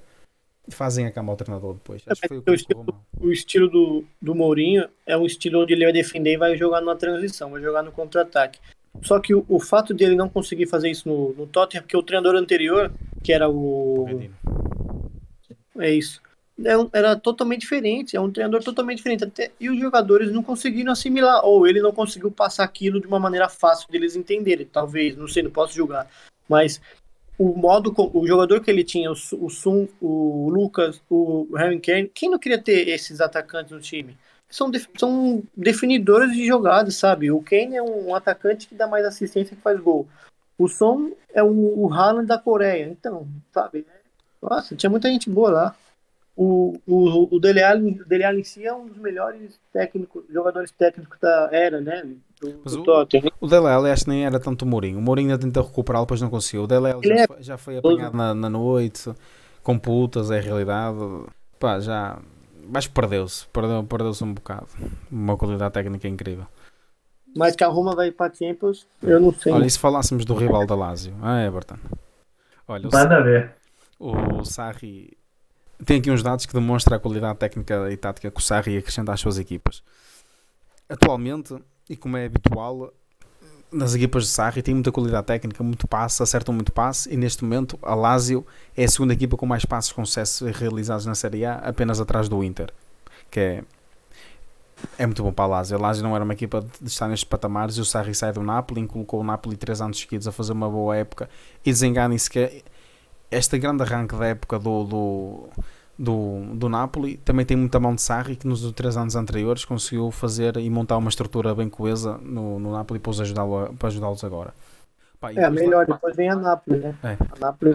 fazem a cama ao treinador depois. Acho que foi o, que o, estilo, o estilo do, do Mourinho é um estilo onde ele vai defender e vai jogar numa transição, vai jogar no contra-ataque. Só que o, o, fato dele não conseguir fazer isso no, no Tottenham, porque o treinador anterior, que era o. É isso. Era, é era, totalmente diferente, é um treinador totalmente diferente. Até, e os jogadores não conseguiram assimilar, ou ele não conseguiu passar aquilo de uma maneira fácil deles entenderem. Talvez, não sei, não posso julgar. Mas o modo, o jogador que ele tinha, o, o Sun, o Lucas, o Harry Kane, quem não queria ter esses atacantes no time? São, são definidores de jogadas, sabe? O Kane é um atacante que dá mais assistência que faz gol. O Son é o, o Haaland da Coreia. Então, sabe? Nossa, tinha muita gente boa lá. O, o, o Dele Alli, Dele Alli em si é um dos melhores técnicos, jogadores técnicos da era, né? Do, Mas do o, Tottenham. o Dele Alli acho que nem era tanto o Mourinho. O Mourinho ainda tentou recuperá-lo, depois não conseguiu. O Dele já, é- foi, já foi apanhado na, na noite, com putas, é a realidade. Pá, já. Mas perdeu-se, perdeu, perdeu-se um bocado. Uma qualidade técnica incrível. Mas que a Roma vai para Champions, eu não sei. Olha, e se falássemos do rival da Lazio? Ah, Everton. Olha, o, Nada a ver. o Sarri tem aqui uns dados que demonstram a qualidade técnica e tática que o Sarri acrescenta às suas equipas. Atualmente, e como é habitual, nas equipas de Sarri tem muita qualidade técnica, muito passe, acertam muito passe e neste momento a Lazio é a segunda equipa com mais passes com sucesso realizados na Série A, apenas atrás do Inter, que é é muito bom para a Lazio. A Lazio não era uma equipa de estar nestes patamares e o Sarri sai do Napoli, colocou o Napoli três anos seguidos a fazer uma boa época e desenganem-se que este grande arranque da época do, do, do, do Napoli também tem muita mão de Sarri que nos três anos anteriores conseguiu fazer e montar uma estrutura bem coesa no, no Napoli para ajudá-los agora. Pá, É, depois lá- melhor, depois vem a Napoli, né? É. A Napoli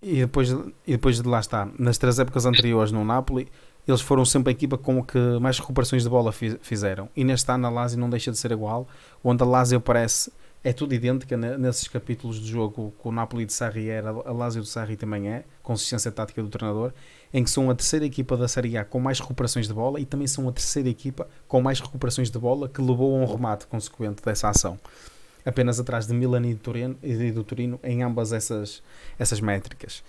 e depois, e depois de lá está, nas três épocas anteriores no Napoli, eles foram sempre a equipa com que mais recuperações de bola fi- fizeram. E neste ano a Lazio não deixa de ser igual, onde a Lazio parece, é tudo idêntica ne- nesses capítulos do jogo que o Napoli de Sarri era, a Lazio de Sarri também é, consistência tática do treinador, em que são a terceira equipa da Série A com mais recuperações de bola e também são a terceira equipa com mais recuperações de bola que levou a um remate consequente dessa ação. Apenas atrás de Milan e do Torino, e do Torino em ambas essas, essas métricas.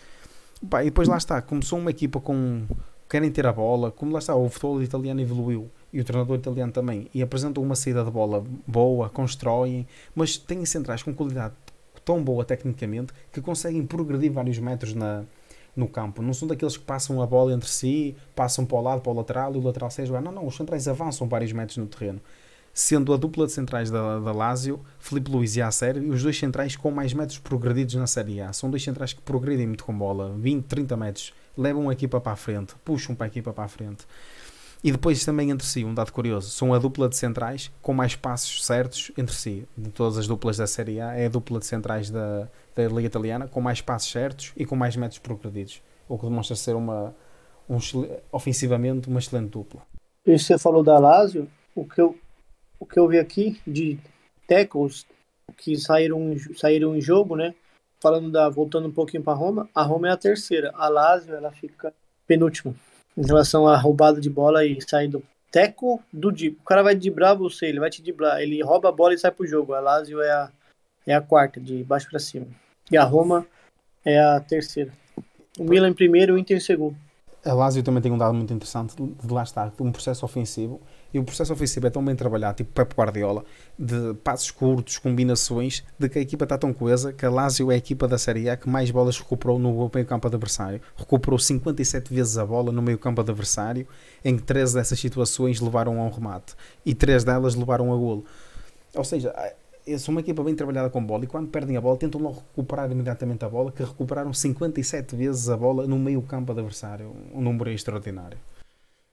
Pá, e depois lá está, começou uma equipa com querem ter a bola, como lá está, o futebol italiano evoluiu e o treinador italiano também, e apresentam uma saída de bola boa, constroem, mas têm centrais com qualidade tão boa tecnicamente que conseguem progredir vários metros na, no campo. Não são daqueles que passam a bola entre si, passam para o lado, para o lateral e o lateral sai jogar. Não, não, os centrais avançam vários metros no terreno. Sendo a dupla de centrais da, da Lazio, Felipe Luiz e Acer, os dois centrais com mais metros progredidos na Série A. São dois centrais que progredem muito com bola, 20, 30 metros, levam a equipa para a frente, puxam para a equipa para a frente. E depois também entre si, um dado curioso, são a dupla de centrais com mais passos certos entre si. De todas as duplas da Série A, é a dupla de centrais da, da Liga Italiana com mais passos certos e com mais metros progredidos. O que demonstra ser uma, um, ofensivamente uma excelente dupla. E você falou da Lazio, o que eu, o que eu vi aqui de tackles que saíram, saíram em jogo, né? Falando da, voltando um pouquinho para Roma, a Roma é a terceira, a Lazio ela fica penúltima em relação à roubada de bola e saindo teco do dib. O cara vai dibrar você, ele vai te dibrar, ele rouba a bola e sai pro jogo. A Lazio é a, é a quarta, de baixo para cima. E a Roma é a terceira. O Milan em primeiro o Inter em segundo. A Lazio também tem um dado muito interessante de lá estar, um processo ofensivo. E o processo ofensivo é tão bem trabalhado, tipo Pep Guardiola, de passos curtos, combinações, de que a equipa está tão coesa que a Lazio é a equipa da Série A que mais bolas recuperou no meio campo adversário. Recuperou 57 vezes a bola no meio campo adversário, em que 13 dessas situações levaram a um remate. E 3 delas levaram a golo. Ou seja, é são uma equipa bem trabalhada com bola e quando perdem a bola tentam logo recuperar imediatamente a bola, que recuperaram 57 vezes a bola no meio campo adversário. Um número extraordinário.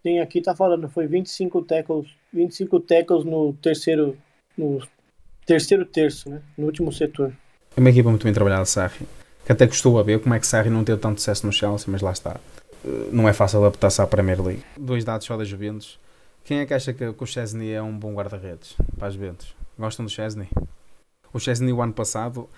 Sim, aqui tá falando, foi 25 tackles, 25 tackles no terceiro, no terceiro terço, né? No último setor. É uma equipa muito bem trabalhada, Sarri. Que até custou a ver como é que Sarri não teve tanto sucesso no Chelsea, mas lá está. Uh, Não é fácil adaptar-se à Premier League. Dois dados só da Juventus. Quem é que acha que, que o Chesney é um bom guarda-redes para as Juventus? Gostam do Chesney? O Chesney, o ano passado,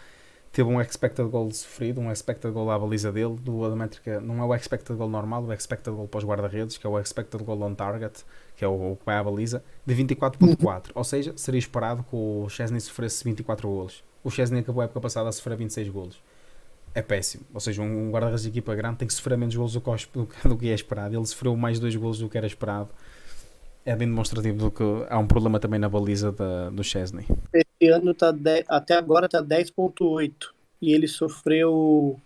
teve um expected goal sofrido, um expected goal à baliza dele, do, da não é o expected goal normal, o expected goal para os guarda-redes, que é o expected goal on target, que é o, o que vai à baliza, de 24.4. Ou seja, seria esperado que o Chesney sofresse 24 golos. O Chesney acabou a época passada a sofrer 26 golos. É péssimo. Ou seja, um guarda-redes de equipa grande tem que sofrer menos golos do que, aos- do que- do que é esperado. Ele sofreu mais dois golos do que era esperado. É bem demonstrativo do que há um problema também na baliza da, do Chesney. Esse ano tá 10, até agora tá 10.8 e ele sofreu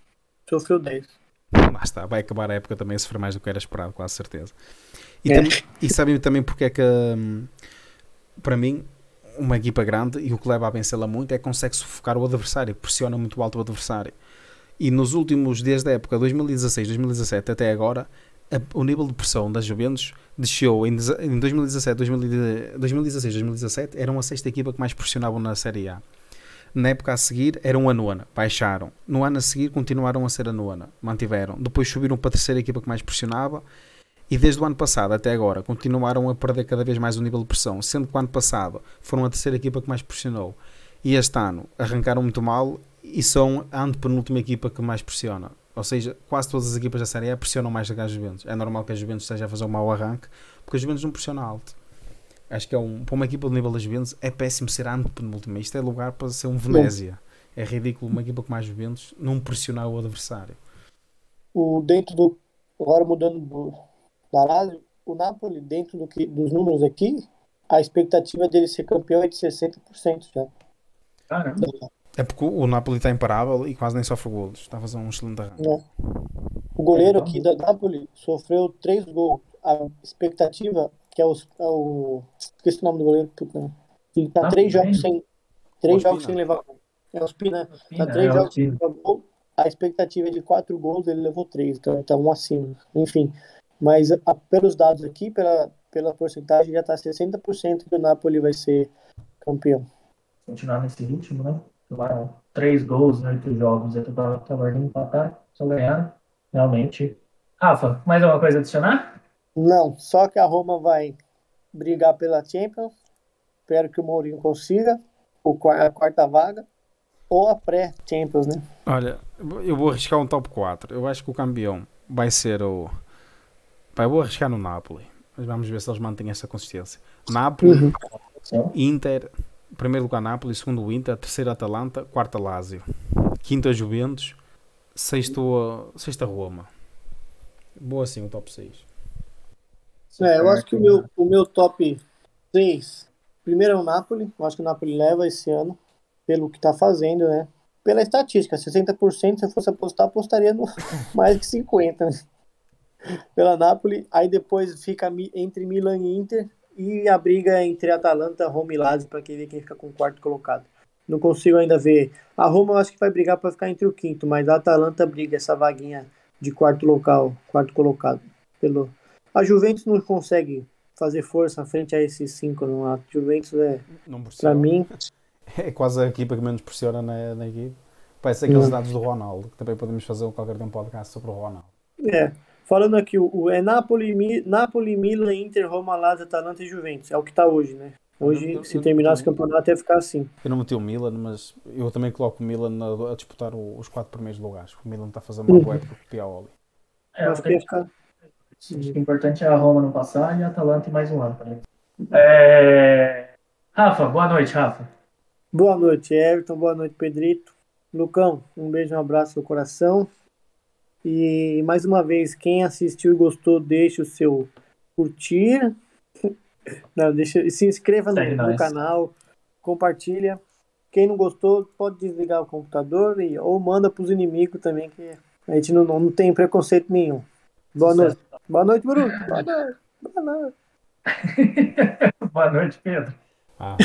sofreu 10. Lá está, vai acabar a época também a sofrer mais do que era esperado, quase certeza. E, É. e sabem também porque é que, hum, para mim, uma equipa grande e o que leva a vencê-la muito é que consegue sufocar o adversário, pressiona muito alto o adversário. E nos últimos, desde a época 2016, 2017 até agora, a- o nível de pressão das Juventus desceu em, em 2017, 2016, 2017 eram a sexta equipa que mais pressionavam na Série A. Na época a seguir eram a nona, baixaram. No ano a seguir continuaram a ser a nona, mantiveram. Depois subiram para a terceira equipa que mais pressionava e desde o ano passado até agora continuaram a perder cada vez mais o nível de pressão, sendo que o ano passado foram a terceira equipa que mais pressionou. E este ano arrancaram muito mal e são a antepenúltima equipa que mais pressiona. Ou seja, quase todas as equipas da Série A pressionam mais do que a Juventus. É normal que a Juventus esteja a fazer um mau arranque, porque a Juventus não pressiona alto. Acho que é um, para uma equipa do nível da Juventus é péssimo ser a antepenúltima. Isto é lugar para ser um Venezia. É ridículo uma equipa com mais Juventus não pressionar o adversário. O, dentro do. Agora mudando do, da análise, o Napoli, dentro do que, dos números aqui, a expectativa dele ser campeão é de 60% já. Caramba. É porque o Napoli está imparável e quase nem sofre golos. Está a fazer um excelente arranque. né? O goleiro aqui da Napoli sofreu três gols. A expectativa, que é, os, é o. Esqueci o nome do goleiro, puta. né? Ele tá Ah, três bem. jogos sem. Três jogos sem levar gol. É o Spina. Tá Ospina, três é, jogos sem levar gol. A expectativa é de quatro gols, ele levou três, então ele tá um acima. Enfim. Mas a- pelos dados aqui, pela, pela porcentagem, já tá 60% que o Napoli vai ser campeão. Continuar nesse ritmo, né? Tomaram três gols em oito jogos. Eu tava tava indo empatar, só ganharam. Realmente. Rafa, mais alguma coisa a adicionar? Não, só que a Roma vai brigar pela Champions. Espero que o Mourinho consiga a quarta vaga ou a pré-Champions, né? Olha, eu vou arriscar um top 4. Eu acho que o campeão vai ser o. Eu vou arriscar no Napoli. Mas vamos ver se eles mantêm essa consistência. Napoli, Uhum. Inter, primeiro lugar Napoli, segundo o Inter, terceiro Atalanta, quarta Lazio, quinta Juventus, sexto, sexta Roma. Boa assim o top 6. É, eu acho que o meu, o meu top 6, primeiro é o Napoli. Eu acho que o Napoli leva esse ano, pelo que tá fazendo, né? Pela estatística, 60%, se eu fosse apostar, apostaria no mais que 50%. Né? Pela Napoli, aí depois fica entre Milan e Inter e a briga entre Atalanta, Roma e Lazio para quem vê quem fica com o quarto colocado. Não consigo ainda ver. A Roma eu acho que vai brigar para ficar entre o quinto, mas a Atalanta briga essa vaguinha de quarto local, quarto colocado. Pelo... A Juventus não consegue fazer força frente a esses cinco, não. A Juventus é, para mim, É quase a equipa que menos pressiona na, na equipe. Parece aqueles Não. dados do Ronaldo, que também podemos fazer qualquer um podcast sobre o Ronaldo. é. Falando aqui, o, o- é Napoli, Mi, Napoli, Milan, Inter, Roma, Lazio, Atalanta e Juventus. É o que tá hoje, né? Hoje, Eu- se eu- eu- esse campeonato, ia ficar assim. Eu não meti o Milan, mas eu também coloco o Milan a, a disputar o- os quatro primeiros lugares. O Milan está a fazer uma boa época com o Piaoli. É, Eu acho que ia ficar. O importante é a Roma não passar e a Atalanta em mais um ano. né? É... Rafa, boa noite, Rafa. Boa noite, Everton. Boa noite, Pedrito. Lucão, um beijo, um abraço no coração. E mais uma vez, quem assistiu e gostou, deixe o seu curtir. Não, deixa, se inscreva no, no canal, compartilha. Quem não gostou, pode desligar o computador e, ou manda para os inimigos também, que a gente não, não tem preconceito nenhum. Boa Sucesso. noite. Boa noite, Bruno. Boa noite. Boa noite. boa noite, Pedro. Ah,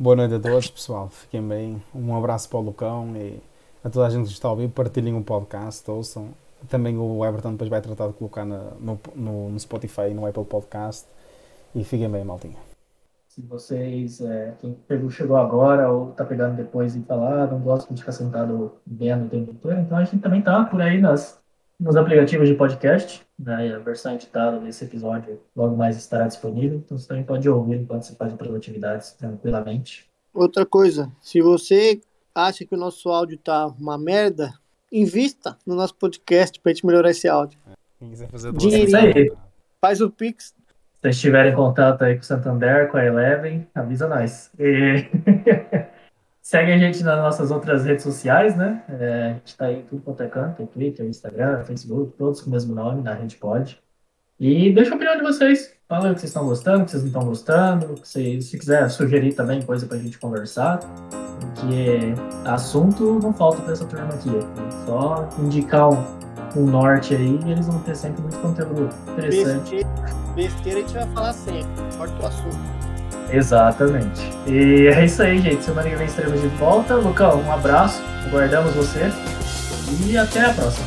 boa noite a todos, pessoal. Fiquem bem. Um abraço para o Lucão e a toda a gente que está a ouvir. Partilhem o podcast, ouçam. Também o Everton depois vai tratar de colocar na- no, no, no Spotify e no Apple Podcast. E fiquem bem, maltinha. Se vocês, é, quem pegou, chegou agora ou tá pegando depois e falar, ah, não gosto de ficar sentado vendo o tempo inteiro, então a gente também tá por aí nas, nos aplicativos de podcast, né? A versão editada desse episódio logo mais estará disponível, então você também pode ouvir enquanto você faz outras atividades tranquilamente. Outra coisa, se você acha que o nosso áudio tá uma merda, invista no nosso podcast pra gente melhorar esse áudio. Quem quiser fazer Dinheirinho. doações, Faz o Pix. Se vocês tiverem contato aí com o Santander, com a Eleven, avisa nós. E... Segue a gente nas nossas outras redes sociais, né? É, a gente tá aí em tudo quanto é canto, Twitter, Instagram, Facebook, todos com o mesmo nome, na Rede Pod. E deixa a opinião de vocês. Fala aí o que vocês estão gostando, o que vocês não estão gostando. vocês- se quiser sugerir também coisa pra gente conversar. Porque assunto não falta pra essa turma aqui. É só indicar um, um norte aí e eles vão ter sempre muito conteúdo interessante. Besteira, besteira a gente vai falar sempre. Corta o assunto. Exatamente. E é isso aí, gente. Semana que vem estaremos de volta. Lucão, um abraço. Aguardamos você. E até a próxima.